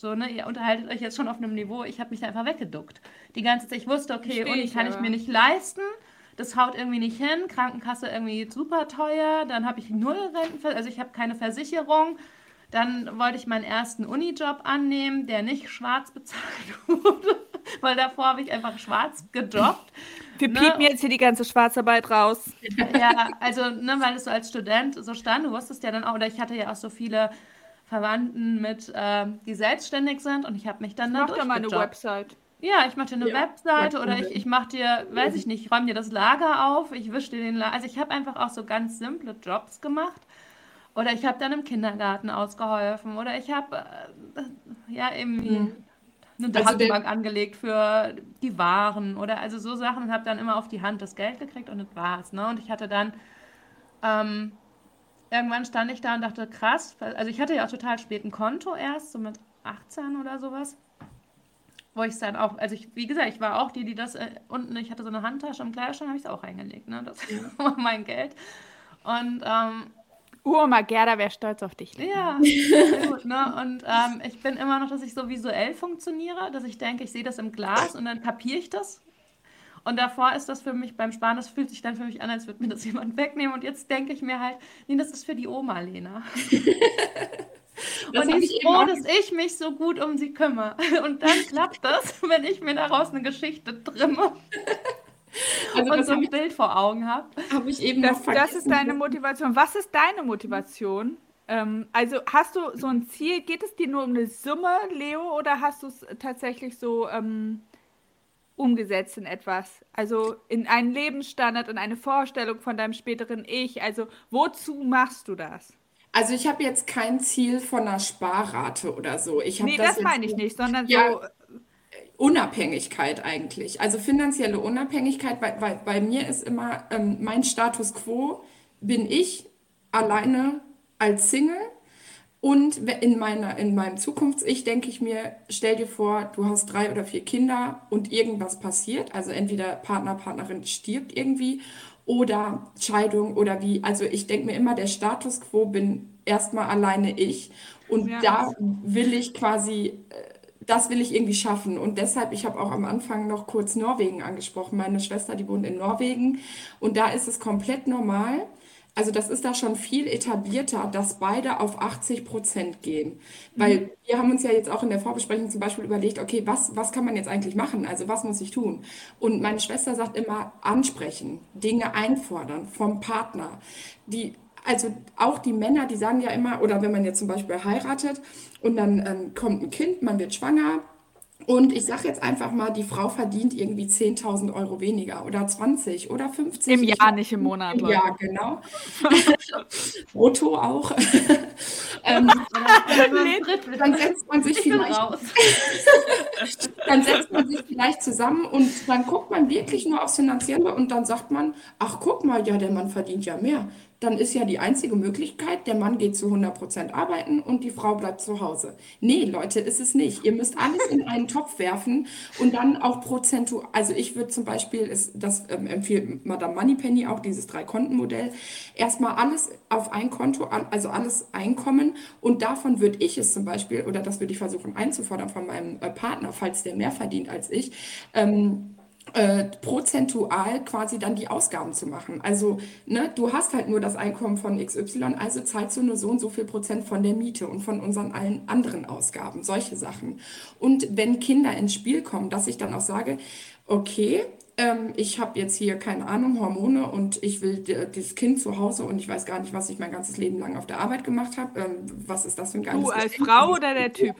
Speaker 2: so, ne, ihr unterhaltet euch jetzt schon auf einem Niveau, ich habe mich da einfach weggeduckt. Die ganze Zeit, ich wusste, okay, Uni kann ich mir nicht leisten, das haut irgendwie nicht hin, Krankenkasse irgendwie super teuer, dann habe ich null Renten, also ich habe keine Versicherung, dann wollte ich meinen ersten Unijob annehmen, der nicht schwarz (laughs) bezahlt wurde, weil davor habe ich einfach schwarz gejobbt.
Speaker 1: Wir ne? piepen jetzt hier die ganze Schwarzarbeit raus.
Speaker 2: Ja, also, ne, weil es so als Student so stand, du wusstest ja dann auch, oder ich hatte ja auch so viele Verwandten mit, äh, die selbstständig sind und ich habe mich dann da
Speaker 1: Mach doch mal eine Website.
Speaker 2: Ja, ich mache dir eine ja, Webseite oder ich, ich mache dir, weiß ich nicht, ich räume dir das Lager auf, ich wische dir den Lager. Also ich habe einfach auch so ganz simple Jobs gemacht oder ich habe dann im Kindergarten ausgeholfen. Oder ich habe äh, ja irgendwie mhm. Eine also Datenbank angelegt für die Waren. Oder also so Sachen und habe dann immer auf die Hand das Geld gekriegt und das war's. Ne? Und ich hatte dann ähm, irgendwann stand ich da und dachte, krass, also ich hatte ja auch total spät ein Konto erst, so mit 18 oder sowas. Wo ich es dann auch, also ich, wie gesagt, ich war auch die, die das äh, unten, ich hatte so eine Handtasche im Kleiderschrank, habe ich es auch reingelegt, ne? Das (laughs) war mein Geld. Und ähm,
Speaker 1: Uroma Gerda wäre stolz auf dich.
Speaker 2: Ja, (laughs) gut, ne? Und ähm, ich bin immer noch, dass ich so visuell funktioniere, dass ich denke, ich sehe das im Glas und dann kapiere ich das. Und davor ist das für mich beim Sparen, das fühlt sich dann für mich an, als würde mir das (laughs) jemand wegnehmen. Und jetzt denke ich mir halt, nee, das ist für die Oma, Lena. (laughs) und die ist froh, dass ich mich so gut um sie kümmere. Und dann klappt das, wenn ich mir daraus eine Geschichte trimme. Also und so ein Bild vor Augen habe.
Speaker 1: Habe ich eben das, das ist deine Motivation. Was ist deine Motivation? Ähm, also hast du so ein Ziel? Geht es dir nur um eine Summe, Leo, oder hast du es tatsächlich so? Ähm, umgesetzt in etwas? Also in einen Lebensstandard, in eine Vorstellung von deinem späteren Ich? Also wozu machst du das?
Speaker 3: Also ich habe jetzt kein Ziel von einer Sparrate oder so. Ich habe
Speaker 1: Nee,
Speaker 3: das
Speaker 1: das meine ich nicht, sondern
Speaker 3: ja
Speaker 1: so,
Speaker 3: Unabhängigkeit eigentlich. Also finanzielle Unabhängigkeit, weil, weil bei mir ist immer ähm, mein Status quo, bin ich alleine als Single und in meiner, in meinem Zukunfts-Ich denke ich mir, stell dir vor, du hast drei oder vier Kinder und irgendwas passiert, also entweder Partner, Partnerin stirbt irgendwie oder Scheidung oder wie. Also ich denke mir immer, der Status quo bin erstmal alleine ich und
Speaker 1: ja.
Speaker 3: da will ich quasi das will ich irgendwie schaffen. Und deshalb, ich habe auch am Anfang noch kurz Norwegen angesprochen. Meine Schwester, die wohnt in Norwegen. Und da ist es komplett normal. Also das ist da schon viel etablierter, dass beide auf 80 Prozent gehen. Weil wir haben uns ja jetzt auch in der Vorbesprechung zum Beispiel überlegt, okay, was, was kann man jetzt eigentlich machen? Also was muss ich tun? Und meine Schwester sagt immer, ansprechen, Dinge einfordern vom Partner. Die also auch die Männer, die sagen ja immer, oder wenn man jetzt zum Beispiel heiratet und dann ähm, kommt ein Kind, man wird schwanger und ich sage jetzt einfach mal, die Frau verdient irgendwie 10.000 Euro weniger oder 20 oder 50.
Speaker 1: im Jahr, nicht im. Monat,
Speaker 3: Im. Jahr, genau. (laughs) Brutto auch. (laughs) ähm, setzt man sich vielleicht (laughs) dann setzt man sich vielleicht zusammen und dann guckt man wirklich nur aufs Finanzielle und dann sagt man, ach guck mal, ja, der Mann verdient ja mehr. Dann ist ja die einzige Möglichkeit, der Mann geht zu 100% arbeiten und die Frau bleibt zu Hause. Nee, Leute, ist es nicht. Ihr müsst alles in einen Topf werfen und dann auch prozentual. Also ich würde zum Beispiel, ist, das ähm, empfiehlt Madame Moneypenny auch, dieses Drei-Konten-Modell, erstmal alles auf ein Konto, also alles Einkommen und davon würde ich es zum Beispiel, oder das würde ich versuchen einzufordern von meinem äh, Partner, falls der mehr verdient als ich, ähm, äh, prozentual quasi dann die Ausgaben zu machen. Also, ne, du hast halt nur das Einkommen von XY, also zahlst du nur so und so viel Prozent von der Miete und von unseren allen anderen Ausgaben, solche Sachen. Und wenn Kinder ins Spiel kommen, dass ich dann auch sage, okay, ähm, ich habe jetzt hier keine Ahnung, Hormone und ich will d- dieses Kind zu Hause und ich weiß gar nicht, was ich mein ganzes Leben lang auf der Arbeit gemacht habe. Ähm, was ist das für ein geiles
Speaker 1: Du als? Frau oder der Typ?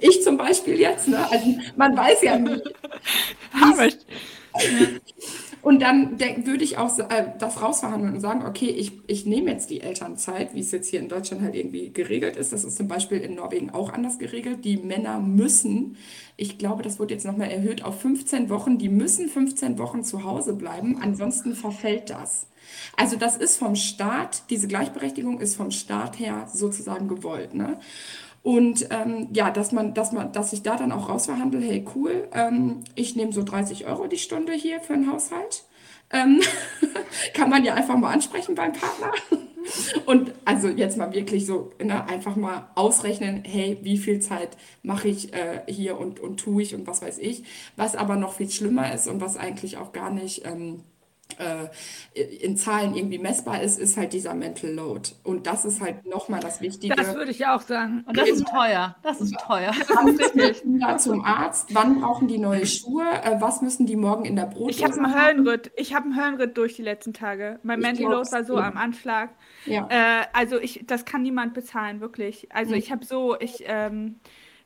Speaker 3: Ich zum Beispiel jetzt, ne? Also man weiß ja nie, (laughs)
Speaker 1: Aber
Speaker 3: Und dann würde ich auch äh, das rausverhandeln und sagen, okay, ich, ich nehme jetzt die Elternzeit, wie es jetzt hier in Deutschland halt irgendwie geregelt ist. Das ist zum Beispiel in Norwegen auch anders geregelt. Die Männer müssen, ich glaube, das wird jetzt nochmal erhöht auf 15 Wochen, die müssen 15 Wochen zu Hause bleiben, ansonsten verfällt das. Also das ist vom Staat, diese Gleichberechtigung ist vom Staat her sozusagen gewollt, ne? Und ähm, ja, dass man, dass man, dass ich da dann auch rausverhandle, hey cool, ähm, ich nehme so 30 Euro die Stunde hier für einen Haushalt. Ähm, (laughs) kann man ja einfach mal ansprechen beim Partner. (laughs) Und also jetzt mal wirklich so, ne, einfach mal ausrechnen, hey, wie viel Zeit mache ich äh, hier und, und tue ich und was weiß ich. Was aber noch viel schlimmer ist und was eigentlich auch gar nicht ähm, äh, in Zahlen irgendwie messbar ist, ist halt dieser Mental Load. Und das ist halt nochmal das Wichtige.
Speaker 1: das würde ich auch sagen.
Speaker 2: Und das ist teuer. Das ist teuer. (laughs)
Speaker 3: Kinder zum Arzt? Wann brauchen die neue Schuhe? Äh, was müssen die morgen in der
Speaker 1: Ich habe
Speaker 3: Brotdose
Speaker 1: einen? Höllenritt. Ich habe einen Höllenritt durch die letzten Tage. Mein
Speaker 3: Ich
Speaker 1: Mental Load war so
Speaker 3: dir.
Speaker 1: am Anschlag.
Speaker 3: Ja.
Speaker 1: Äh, also ich, das kann niemand bezahlen, wirklich. Also
Speaker 3: Mhm.
Speaker 1: ich habe so, ich, ähm,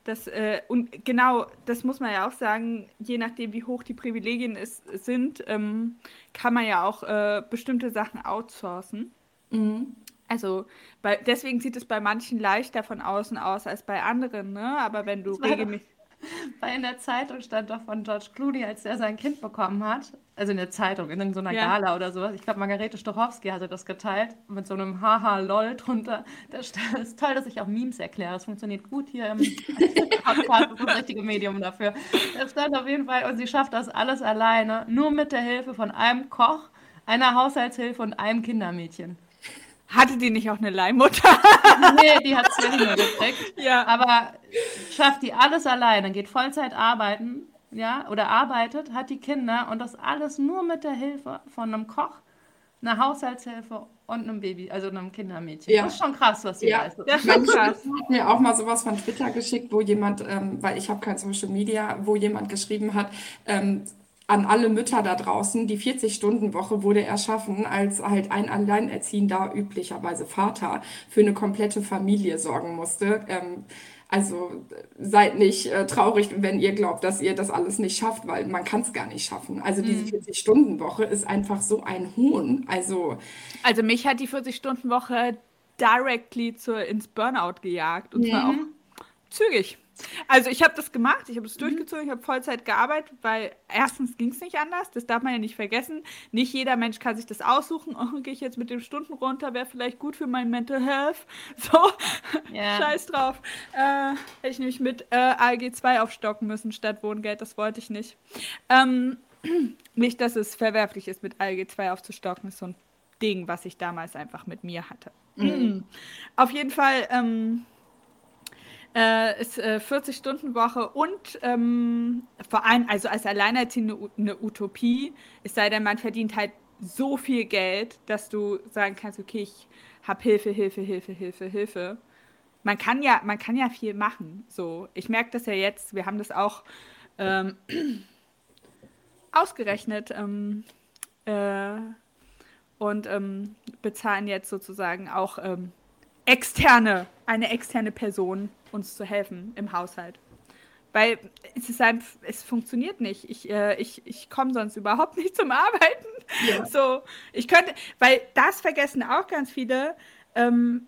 Speaker 1: das, äh, und genau, das muss man ja auch sagen, je nachdem, wie hoch die Privilegien ist, sind, ähm, kann man ja auch äh, bestimmte Sachen outsourcen.
Speaker 3: Mhm.
Speaker 1: Also bei, deswegen sieht es bei manchen leichter von außen aus als bei anderen, ne? Aber wenn du regelmäßig. (laughs)
Speaker 2: Weil in der Zeitung stand doch von George Clooney, als er sein Kind bekommen hat, also in der Zeitung, in so einer
Speaker 1: Ja.
Speaker 2: Gala oder sowas. Ich glaube, Margarete Stochowski hatte das geteilt mit so einem Haha-Lol drunter. Das (laughs) ist toll, dass ich auch Memes erkläre. Das funktioniert gut hier im Podcast. Das ist das richtige Medium dafür. Da stand auf jeden Fall, und sie schafft das alles alleine, nur mit der Hilfe von einem Koch, einer Haushaltshilfe und einem Kindermädchen.
Speaker 1: Hatte die nicht auch eine Leihmutter? (laughs)
Speaker 2: Nee, die hat Zwillinge gekriegt.
Speaker 1: ja.
Speaker 2: Aber schafft die alles alleine, geht Vollzeit arbeiten, ja, oder arbeitet, hat die Kinder und das alles nur mit der Hilfe von einem Koch, einer Haushaltshilfe und einem Baby, also einem Kindermädchen.
Speaker 3: Ja.
Speaker 2: Das ist schon krass, was sie
Speaker 3: Ja.
Speaker 2: leistet.
Speaker 3: Mein
Speaker 1: schon krass.
Speaker 3: Hat mir auch mal sowas von Twitter geschickt, wo jemand, ähm, weil ich habe kein Social Media, wo jemand geschrieben hat, ähm, an alle Mütter da draußen, die 40-Stunden-Woche wurde erschaffen, als halt ein alleinerziehender, üblicherweise Vater, für eine komplette Familie sorgen musste. Ähm, also seid nicht äh, traurig, wenn ihr glaubt, dass ihr das alles nicht schafft, weil man kann es gar nicht schaffen. Also diese
Speaker 1: Mhm.
Speaker 3: 40-Stunden-Woche ist einfach so ein Hohn. Also
Speaker 1: Also mich hat die 40-Stunden-Woche directly zur, ins Burnout gejagt. Und zwar auch zügig. Also ich habe das gemacht, ich habe es durchgezogen, ich habe Vollzeit gearbeitet, weil erstens ging es nicht anders, das darf man ja nicht vergessen. Nicht jeder Mensch kann sich das aussuchen, oh, gehe ich jetzt mit den Stunden runter, wäre vielleicht gut für mein Mental Health. (laughs) So,
Speaker 2: Ja.
Speaker 1: scheiß drauf. Äh, hätte ich nämlich mit äh, ALG 2 aufstocken müssen statt Wohngeld, das wollte ich nicht. Ähm, (clears throat) nicht, dass es verwerflich ist, mit ALG 2 aufzustocken, ist so ein Ding, was ich damals einfach mit mir hatte. (clears throat) Auf jeden Fall ähm, äh, ist äh, 40-Stunden-Woche und ähm, vor allem, also als Alleinerziehende eine Utopie, es sei denn, man verdient halt so viel Geld, dass du sagen kannst, okay, ich habe Hilfe, Hilfe, Hilfe, Hilfe, Hilfe. Man kann ja, man kann ja viel machen. So, ich merke das ja jetzt. Wir haben das auch ähm, (clears throat) ausgerechnet ähm, äh, und ähm, bezahlen jetzt sozusagen auch ähm, externe, eine externe Person uns zu helfen im Haushalt. Weil es ist einfach, es funktioniert nicht. Ich, äh, ich, ich komme sonst überhaupt nicht zum Arbeiten.
Speaker 3: Ja. (laughs)
Speaker 1: So, ich könnte, weil das vergessen auch ganz viele, ähm,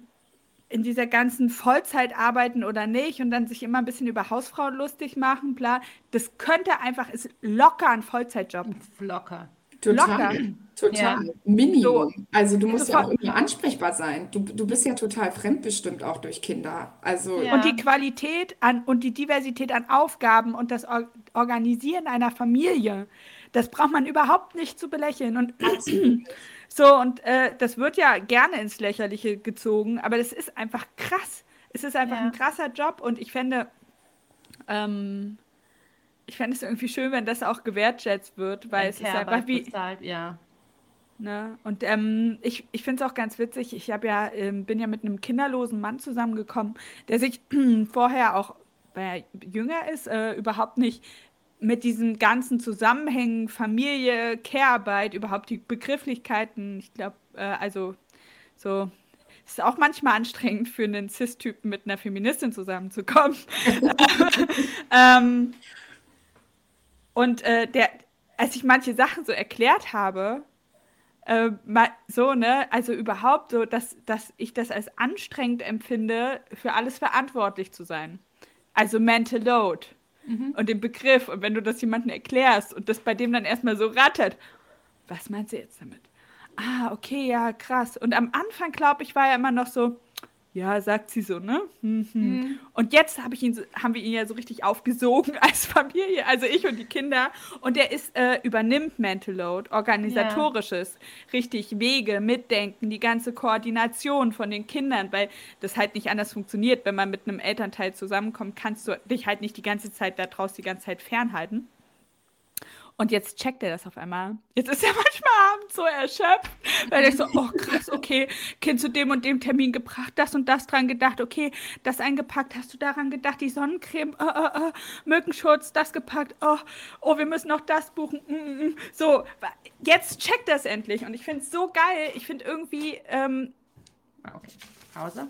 Speaker 1: in dieser ganzen Vollzeit arbeiten oder nicht und dann sich immer ein bisschen über Hausfrauen lustig machen, bla. Das könnte einfach, ist locker ein Vollzeitjob.
Speaker 2: Locker.
Speaker 3: Total,
Speaker 1: Locker.
Speaker 3: Total.
Speaker 2: Ja.
Speaker 3: Minimum. Also du musst ja auch
Speaker 1: Sofort.
Speaker 3: immer ansprechbar sein. Du, du bist ja total fremdbestimmt auch durch Kinder. Also
Speaker 2: Ja.
Speaker 1: Und die Qualität an und die Diversität an Aufgaben und das Or Organisieren einer Familie, das braucht man überhaupt nicht zu belächeln. Und (clears throat) so, und äh, das wird ja gerne ins Lächerliche gezogen, aber das ist einfach krass. Es ist einfach
Speaker 2: Ja.
Speaker 1: ein krasser Job und ich fände, ähm, ich fände es irgendwie schön, wenn das auch gewertschätzt wird, weil es ist einfach wie,
Speaker 2: bezahlt, ja.
Speaker 1: Ne? Und ähm, ich, ich finde es auch ganz witzig, ich ja, ähm, bin ja mit einem kinderlosen Mann zusammengekommen, der sich (clears throat) vorher auch, weil er jünger ist, äh, überhaupt nicht mit diesen ganzen Zusammenhängen, Familie, Care-Arbeit, überhaupt die Begrifflichkeiten, ich glaube, äh, also so, es ist auch manchmal anstrengend für einen Cis-Typen mit einer Feministin zusammenzukommen. (laughs) ähm, und äh, der, als ich manche Sachen so erklärt habe, äh, ma- so, ne, also überhaupt so, dass, dass ich das als anstrengend empfinde, für alles verantwortlich zu sein. Also Mental Load und den Begriff. Und wenn du das jemandem erklärst und das bei dem dann erstmal so rattert, was meinst du jetzt damit? Ah, okay, ja, krass. Und am Anfang, glaube ich, war er immer noch so, ja, sagt sie so, ne? Mhm. Und jetzt hab ich ihn, haben wir ihn ja so richtig aufgesogen (laughs) als Familie, also ich und die Kinder. Und er ist, äh, übernimmt Mental Load, organisatorisches, richtig Wege, Mitdenken, die ganze Koordination von den Kindern, weil das halt nicht anders funktioniert. Wenn man mit einem Elternteil zusammenkommt, kannst du dich halt nicht die ganze Zeit da draußen die ganze Zeit fernhalten. Und jetzt checkt er das auf einmal. Jetzt ist er (laughs) manchmal abends so erschöpft, weil er so, oh krass, okay, Kind zu dem und dem Termin gebracht, das und das dran gedacht, okay, das eingepackt, hast du daran gedacht, die Sonnencreme, äh, äh, äh, Mückenschutz, das gepackt, oh, oh, wir müssen noch das buchen, mm, mm, mm. so, jetzt checkt er es endlich und ich finde es so geil, ich finde irgendwie, ähm,
Speaker 2: Ah, Okay, Pause.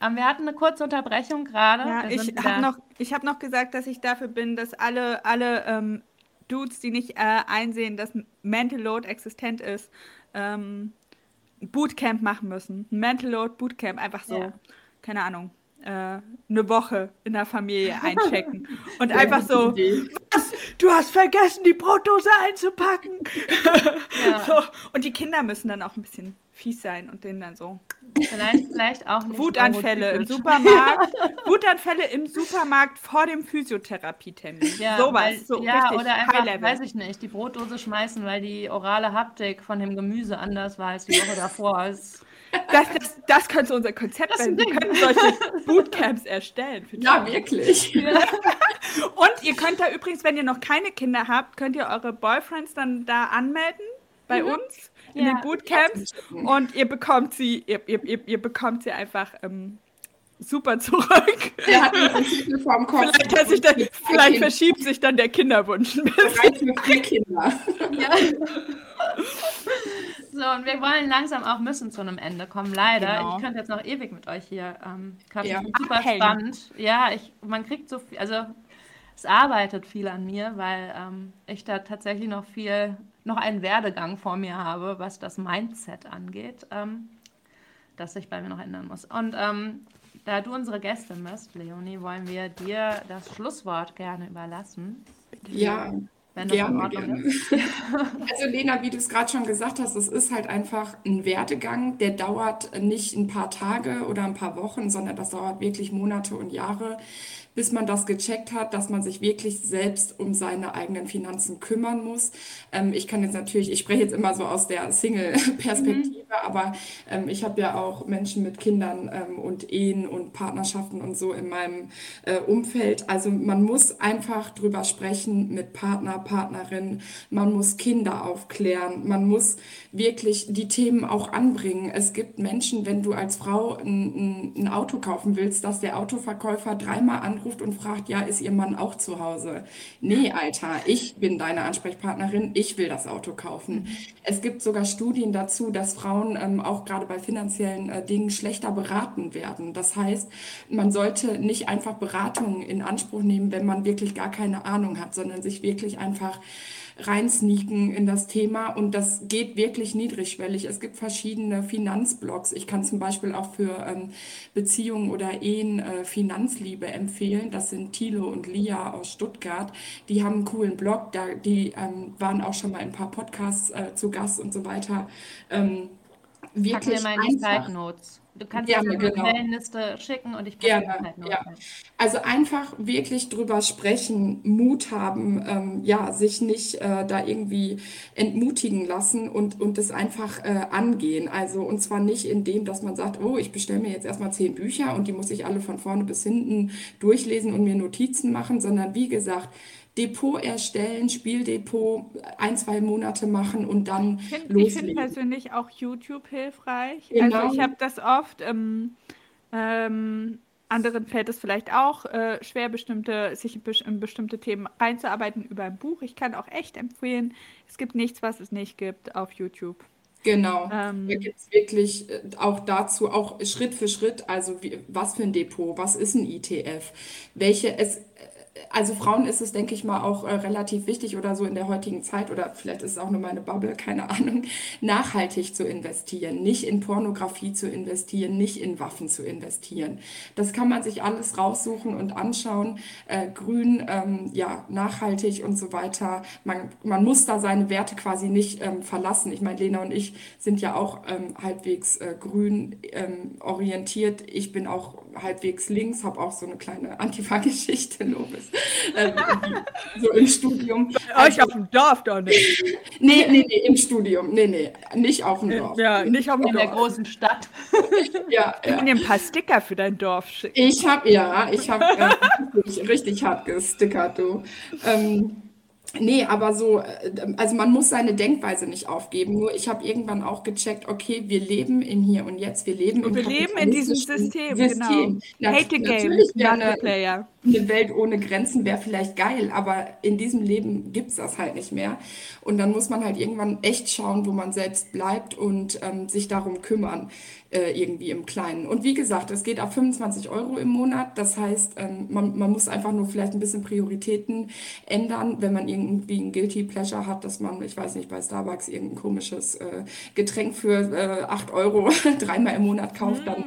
Speaker 2: Ähm, wir hatten eine kurze Unterbrechung gerade.
Speaker 1: Ja, ich habe noch, ich hab noch gesagt, dass ich dafür bin, dass alle, alle ähm, Dudes, die nicht äh, einsehen, dass Mental Load existent ist, ähm, ein Bootcamp machen müssen. Mental Load Bootcamp, einfach so,
Speaker 2: Ja.
Speaker 1: keine Ahnung, äh, eine Woche in der Familie (laughs) einchecken. Und einfach so, was? Du hast vergessen, die Brotdose einzupacken. (laughs)
Speaker 2: Ja. (laughs)
Speaker 1: so. Und die Kinder müssen dann auch ein bisschen fies sein und denen dann so
Speaker 2: Vielleicht, vielleicht auch nicht.
Speaker 1: Wutanfälle im. Supermarkt. Wutanfälle im Supermarkt vor dem Physiotherapietermin.
Speaker 2: Ja,
Speaker 1: Sowas.
Speaker 2: weil,
Speaker 1: so
Speaker 2: ja
Speaker 1: richtig
Speaker 2: oder einfach,
Speaker 1: High-Level.
Speaker 2: weiß ich nicht, die Brotdose schmeißen, weil die orale Haptik von dem Gemüse anders war als die Woche davor. (laughs)
Speaker 1: Das, das, das könnte unser Konzept
Speaker 2: Das
Speaker 1: sein.
Speaker 2: ein
Speaker 1: Wir können solche Bootcamps erstellen. Für
Speaker 3: ja, wirklich. (laughs)
Speaker 1: Und ihr könnt da übrigens, wenn ihr noch keine Kinder habt, könnt ihr eure Boyfriends dann da anmelden bei uns in
Speaker 2: Ja.
Speaker 1: den Bootcamps und ihr bekommt sie, ihr, ihr, ihr, ihr bekommt sie einfach ähm, super zurück. (laughs) Vielleicht, hat sich dann, vielleicht verschiebt sich dann der Kinderwunsch ein bisschen.
Speaker 3: Bereit für Kinder.
Speaker 2: Ja. So, und wir wollen langsam auch müssen zu einem Ende kommen, leider.
Speaker 1: Genau.
Speaker 2: Ich könnte jetzt noch ewig mit euch hier ähm, quatschen.
Speaker 3: Ja.
Speaker 2: Super
Speaker 1: Abhängen.
Speaker 2: spannend. Ja, ich, man kriegt so viel, also es arbeitet viel an mir, weil ähm, ich da tatsächlich noch viel, noch einen Werdegang vor mir habe, was das Mindset angeht, ähm, das sich bei mir noch ändern muss. Und ähm, da du unsere Gästin bist, Leonie, wollen wir dir das Schlusswort gerne überlassen,
Speaker 3: Ja,
Speaker 2: wenn das in
Speaker 3: gerne.
Speaker 2: ist. (laughs) (laughs)
Speaker 3: Also Lena, wie du es gerade schon gesagt hast, es ist halt einfach ein Werdegang, der dauert nicht ein paar Tage oder ein paar Wochen, sondern das dauert wirklich Monate und Jahre, bis man das gecheckt hat, dass man sich wirklich selbst um seine eigenen Finanzen kümmern muss. Ähm, ich kann jetzt natürlich, ich spreche jetzt immer so aus der Single-Perspektive, aber ähm, ich habe ja auch Menschen mit Kindern ähm, und Ehen und Partnerschaften und so in meinem äh, Umfeld. Also man muss einfach drüber sprechen mit Partner, Partnerin. Man muss Kinder aufklären. Man muss wirklich die Themen auch anbringen. Es gibt Menschen, wenn du als Frau ein, ein, ein Auto kaufen willst, dass der Autoverkäufer dreimal anruft und fragt, ja, ist Ihr Mann auch zu Hause? Nee, Alter, ich bin deine Ansprechpartnerin. Ich will das Auto kaufen. Es gibt sogar Studien dazu, dass Frauen ähm, auch gerade bei finanziellen äh, Dingen schlechter beraten werden. Das heißt, man sollte nicht einfach Beratungen in Anspruch nehmen, wenn man wirklich gar keine Ahnung hat, sondern sich wirklich einfach reinsneaken in das Thema und das geht wirklich niedrigschwellig. Es gibt verschiedene Finanzblogs. Ich kann zum Beispiel auch für ähm, Beziehungen oder Ehen äh, Finanzliebe empfehlen. Das sind Thilo und Lia aus Stuttgart. Die haben einen coolen Blog, da, die ähm, waren auch schon mal in ein paar Podcasts äh, zu Gast und so weiter. Ähm,
Speaker 2: Pack mir
Speaker 3: wirklich
Speaker 2: mal in die. Side Notes. Du kannst
Speaker 3: Gerne,
Speaker 2: mir eine
Speaker 3: genau.
Speaker 2: Quellenliste schicken und ich die
Speaker 3: Gerne,
Speaker 2: Side Notes
Speaker 3: ja. Also einfach wirklich drüber sprechen, Mut haben, ähm, ja, sich nicht äh, da irgendwie entmutigen lassen und, und es einfach äh, angehen. Also und zwar nicht in dem, dass man sagt, oh, ich bestelle mir jetzt erstmal zehn Bücher und die muss ich alle von vorne bis hinten durchlesen und mir Notizen machen, sondern wie gesagt, Depot erstellen, Spieldepot ein, zwei Monate machen und dann
Speaker 1: Ich finde ich find
Speaker 3: loslegen.
Speaker 1: persönlich auch YouTube hilfreich.
Speaker 3: Genau.
Speaker 1: Also ich habe das oft, ähm, ähm, anderen fällt es vielleicht auch äh, schwer, bestimmte, sich in bes- in bestimmte Themen reinzuarbeiten über ein Buch. Ich kann auch echt empfehlen, es gibt nichts, was es nicht gibt auf YouTube.
Speaker 3: Genau,
Speaker 1: Ähm,
Speaker 3: da gibt es wirklich äh, auch dazu, auch Schritt für Schritt, also wie, was für ein Depot, was ist ein ETF, welche es, also Frauen ist es, denke ich mal, auch äh, relativ wichtig oder so in der heutigen Zeit, oder vielleicht ist es auch nur meine Bubble, (laughs) keine Ahnung, nachhaltig zu investieren, nicht in Pornografie zu investieren, nicht in Waffen zu investieren. Das kann man sich alles raussuchen und anschauen, äh, grün, ähm, ja, nachhaltig und so weiter. Man, man muss da seine Werte quasi nicht ähm, verlassen. Ich meine, Lena und ich sind ja auch ähm, halbwegs äh, grün ähm, orientiert. Ich bin auch halbwegs links, habe auch so eine kleine Antifa-Geschichte, Lobes, ähm, so im Studium.
Speaker 1: euch auf dem Dorf doch nicht.
Speaker 3: Nee, nee, nee, im Studium. Nee, nee, nicht auf dem Dorf.
Speaker 1: Ja, nicht auf dem
Speaker 2: In der
Speaker 1: Dorf.
Speaker 2: großen Stadt.
Speaker 3: Ja,
Speaker 1: Ich
Speaker 3: ja.
Speaker 1: dir ein paar Sticker für dein Dorf schicken.
Speaker 3: Ich habe, ja, ich habe äh, richtig, (laughs) richtig hart gestickert, du. Ähm, nee, aber so, äh, also man muss seine Denkweise nicht aufgeben. Nur ich habe irgendwann auch gecheckt, okay, wir leben im Hier und Jetzt, wir leben im
Speaker 1: Und wir leben in diesem
Speaker 3: kapitalistischen
Speaker 1: System, genau.
Speaker 3: System.
Speaker 1: Hate the game,
Speaker 3: natürlich wäre
Speaker 1: not the
Speaker 3: eine,
Speaker 1: player.
Speaker 3: Eine Welt ohne Grenzen wäre vielleicht geil, aber in diesem Leben gibt es das halt nicht mehr. Und dann muss man halt irgendwann echt schauen, wo man selbst bleibt und ähm, sich darum kümmern, äh, irgendwie im Kleinen. Und wie gesagt, es geht auf 25 Euro im Monat. Das heißt, ähm, man, man muss einfach nur vielleicht ein bisschen Prioritäten ändern, wenn man irgendwie ein Guilty Pleasure hat, dass man, ich weiß nicht, bei Starbucks irgendein komisches äh, Getränk für äh, 8 Euro (laughs) dreimal im Monat kauft, dann,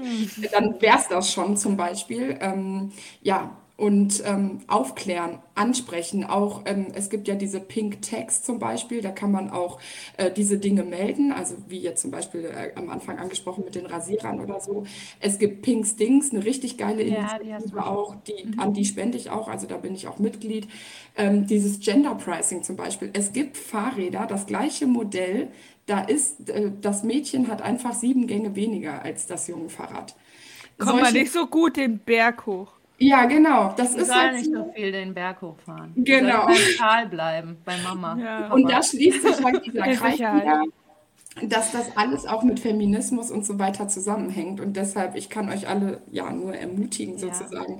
Speaker 3: dann wäre es das schon zum Beispiel. Ähm, ja, und ähm, aufklären, ansprechen. Auch ähm, es gibt ja diese Pink Tags zum Beispiel, da kann man auch äh, diese Dinge melden, also wie jetzt zum Beispiel äh, am Anfang angesprochen mit den Rasierern oder so. Es gibt Pink Stings, eine richtig geile
Speaker 2: Ja,
Speaker 3: Initiative auch, die, an die spende ich auch, also da bin ich auch Mitglied. Ähm, dieses Gender Pricing zum Beispiel. Es gibt Fahrräder, das gleiche Modell, da ist, äh, das Mädchen hat einfach sieben Gänge weniger als das junge Fahrrad.
Speaker 1: Kommt man
Speaker 3: Solche-
Speaker 1: nicht so gut den Berg hoch.
Speaker 3: Ja, genau. Das
Speaker 2: Die
Speaker 3: ist
Speaker 2: sollen
Speaker 3: halt
Speaker 2: nicht
Speaker 3: so.
Speaker 2: viel den Berg hochfahren.
Speaker 3: Genau.
Speaker 2: beim Tal bleiben, bei Mama.
Speaker 1: Ja.
Speaker 3: Und da schließt sich halt dieser (laughs) Kreis wieder. dass das alles auch mit Feminismus und so weiter zusammenhängt. Und deshalb, ich kann euch alle ja nur ermutigen,
Speaker 2: Ja.
Speaker 3: sozusagen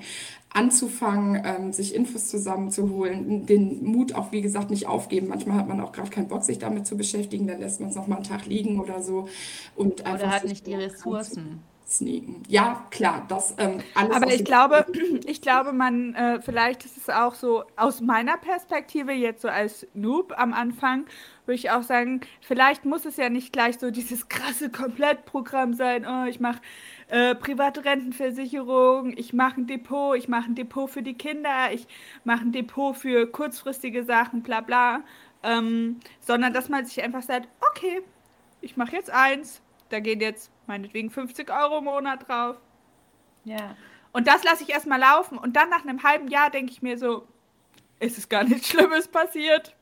Speaker 3: anzufangen, ähm, sich Infos zusammenzuholen, den Mut auch, wie gesagt, nicht aufgeben. Manchmal hat man auch gerade keinen Bock, sich damit zu beschäftigen, dann lässt man es noch mal einen Tag liegen oder so und
Speaker 2: Oder
Speaker 3: einfach
Speaker 2: hat nicht die
Speaker 3: so
Speaker 2: Ressourcen.
Speaker 3: Sneaken. Ja, klar, das ähm, alles
Speaker 1: Aber ich glaube, (clears throat) ich glaube, man, äh, vielleicht ist es auch so, aus meiner Perspektive jetzt so als Noob am Anfang, würde ich auch sagen, vielleicht muss es ja nicht gleich so dieses krasse Komplettprogramm sein, oh, ich mache äh, private Rentenversicherung, ich mache ein Depot, ich mache ein Depot für die Kinder, ich mache ein Depot für kurzfristige Sachen, bla bla, ähm, sondern dass man sich einfach sagt, okay, ich mache jetzt eins, da gehen jetzt meinetwegen 50 Euro im Monat drauf.
Speaker 2: Ja.
Speaker 1: Und das lasse ich erstmal laufen. Und dann nach einem halben Jahr denke ich mir so, ist es gar nichts Schlimmes passiert.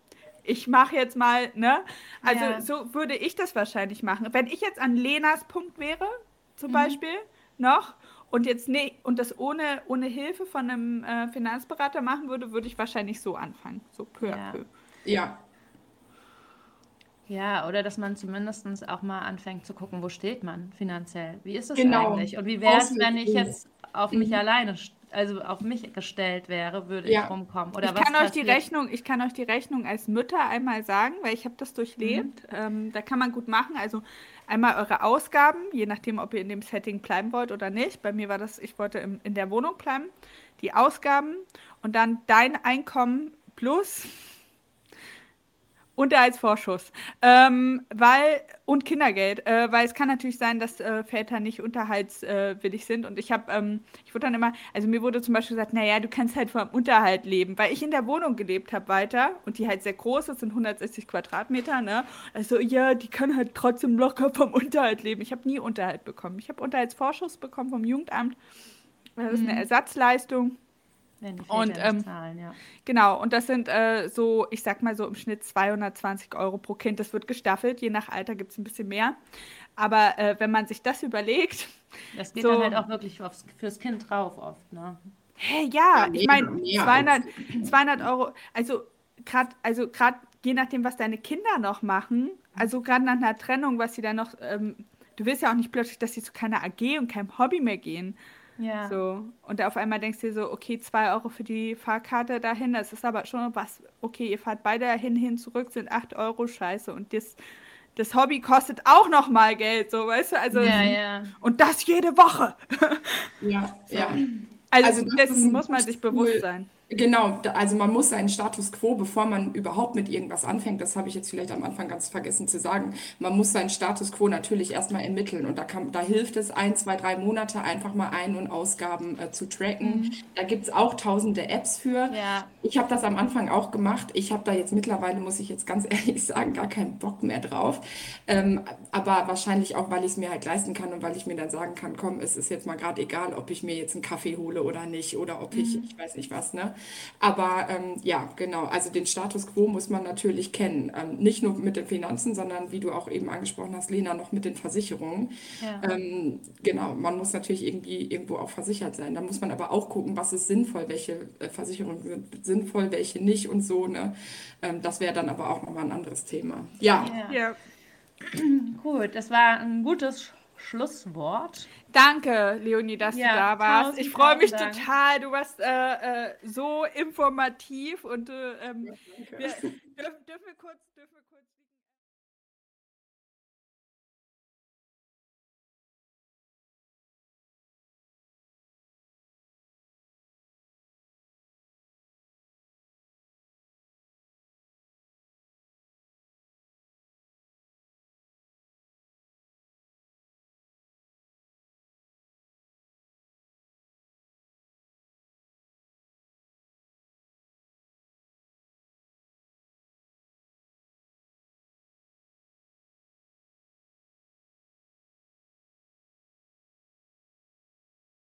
Speaker 1: Ich mache jetzt mal, ne? Also
Speaker 2: Ja.
Speaker 1: so würde ich das wahrscheinlich machen. Wenn ich jetzt an Lenas Punkt wäre, zum Beispiel, noch, und jetzt ne, und das ohne, ohne Hilfe von einem äh, Finanzberater machen würde, würde ich wahrscheinlich so anfangen. So peu
Speaker 2: Ja.
Speaker 1: à peu.
Speaker 3: Ja,
Speaker 2: Ja, oder dass man zumindest auch mal anfängt zu gucken, wo steht man finanziell? Wie ist es
Speaker 3: Genau.
Speaker 2: eigentlich? Und wie wäre es, wenn ich jetzt auf mich alleine, st- also auf mich gestellt wäre, würde
Speaker 3: Ja.
Speaker 2: ich rumkommen? Oder
Speaker 1: ich
Speaker 2: was
Speaker 1: kann euch die? Rechnung, ich kann euch die Rechnung als Mütter einmal sagen, weil ich habe das durchlebt. Ähm, da kann man gut machen. Also einmal eure Ausgaben, je nachdem, ob ihr in dem Setting bleiben wollt oder nicht. Bei mir war das, ich wollte im, in der Wohnung bleiben. Die Ausgaben und dann dein Einkommen plus Unterhaltsvorschuss. Ähm, weil, und Kindergeld, äh, weil es kann natürlich sein, dass äh, Väter nicht unterhaltswillig sind. Und ich habe, ähm, ich wurde dann immer, also mir wurde zum Beispiel gesagt, naja, du kannst halt vom Unterhalt leben, weil ich in der Wohnung gelebt habe weiter und die halt sehr groß ist, sind 160 Quadratmeter, ne? Also ja, die kann halt trotzdem locker vom Unterhalt leben. Ich habe nie Unterhalt bekommen. Ich habe Unterhaltsvorschuss bekommen vom Jugendamt. Das ist eine Ersatzleistung.
Speaker 2: Wenn die
Speaker 1: Und, ähm,
Speaker 2: zahlen, ja.
Speaker 1: Genau, und das sind äh, so, ich sag mal so im Schnitt 220 Euro pro Kind. Das wird gestaffelt, je nach Alter gibt es ein bisschen mehr. Aber äh, wenn man sich das überlegt,
Speaker 2: Das geht
Speaker 1: so-
Speaker 2: dann halt auch wirklich aufs, fürs Kind drauf oft, ne?
Speaker 1: hä, ja,
Speaker 3: Ja,
Speaker 1: ich meine,
Speaker 3: mehr
Speaker 1: 200, 200 Euro, also gerade also grad je nachdem, was deine Kinder noch machen, also gerade nach einer Trennung, was sie dann noch, ähm, du willst ja auch nicht plötzlich, dass sie zu keiner AG und keinem Hobby mehr gehen.
Speaker 2: Ja.
Speaker 1: So. Und auf einmal denkst du dir so, okay, zwei Euro für die Fahrkarte dahin, das ist aber schon was, okay, ihr fahrt beide hin, hin, zurück, sind acht Euro, scheiße. Und das, das Hobby kostet auch noch mal Geld, so, weißt du? Also,
Speaker 2: ja, ja.
Speaker 1: und das jede Woche.
Speaker 3: ja, ja.
Speaker 1: Also,
Speaker 3: Also
Speaker 1: dessen muss man sich bewusst sein.
Speaker 3: Genau, da- also man muss seinen Status quo, bevor man überhaupt mit irgendwas anfängt, das habe ich jetzt vielleicht am Anfang ganz vergessen zu sagen, man muss seinen Status quo natürlich erstmal ermitteln und da, kann, da hilft es, ein, zwei, drei Monate einfach mal Ein- und Ausgaben äh, zu tracken. Da gibt es auch tausende Apps für.
Speaker 2: Ja.
Speaker 3: Ich habe das am Anfang auch gemacht. Ich habe da jetzt mittlerweile, muss ich jetzt ganz (laughs) ehrlich sagen, gar keinen Bock mehr drauf. Ähm, aber wahrscheinlich auch, weil ich es mir halt leisten kann und weil ich mir dann sagen kann, komm, es ist jetzt mal gerade egal, ob ich mir jetzt einen Kaffee hole oder nicht oder ob ich, ich weiß nicht was, ne? Aber ähm, ja, genau. Also den Status quo muss man natürlich kennen. Ähm, nicht nur mit den Finanzen, sondern wie du auch eben angesprochen hast, Lena, noch mit den Versicherungen.
Speaker 2: Ja.
Speaker 3: Ähm, genau, man muss natürlich irgendwie irgendwo auch versichert sein. Da muss man aber auch gucken, was ist sinnvoll, welche äh, Versicherungen sind sinnvoll, welche nicht und so, ne? Ähm, das wäre dann aber auch nochmal ein anderes Thema. Ja,
Speaker 2: ja.
Speaker 1: Ja. (clears throat)
Speaker 2: Gut, das war ein gutes Sch- Schlusswort.
Speaker 1: Danke, Leonie, dass
Speaker 2: Ja,
Speaker 1: du da warst. Ich freue mich
Speaker 2: Dank.
Speaker 1: total. Du warst äh, äh, so informativ und äh, ähm, wir dürfen, dürfen wir kurz.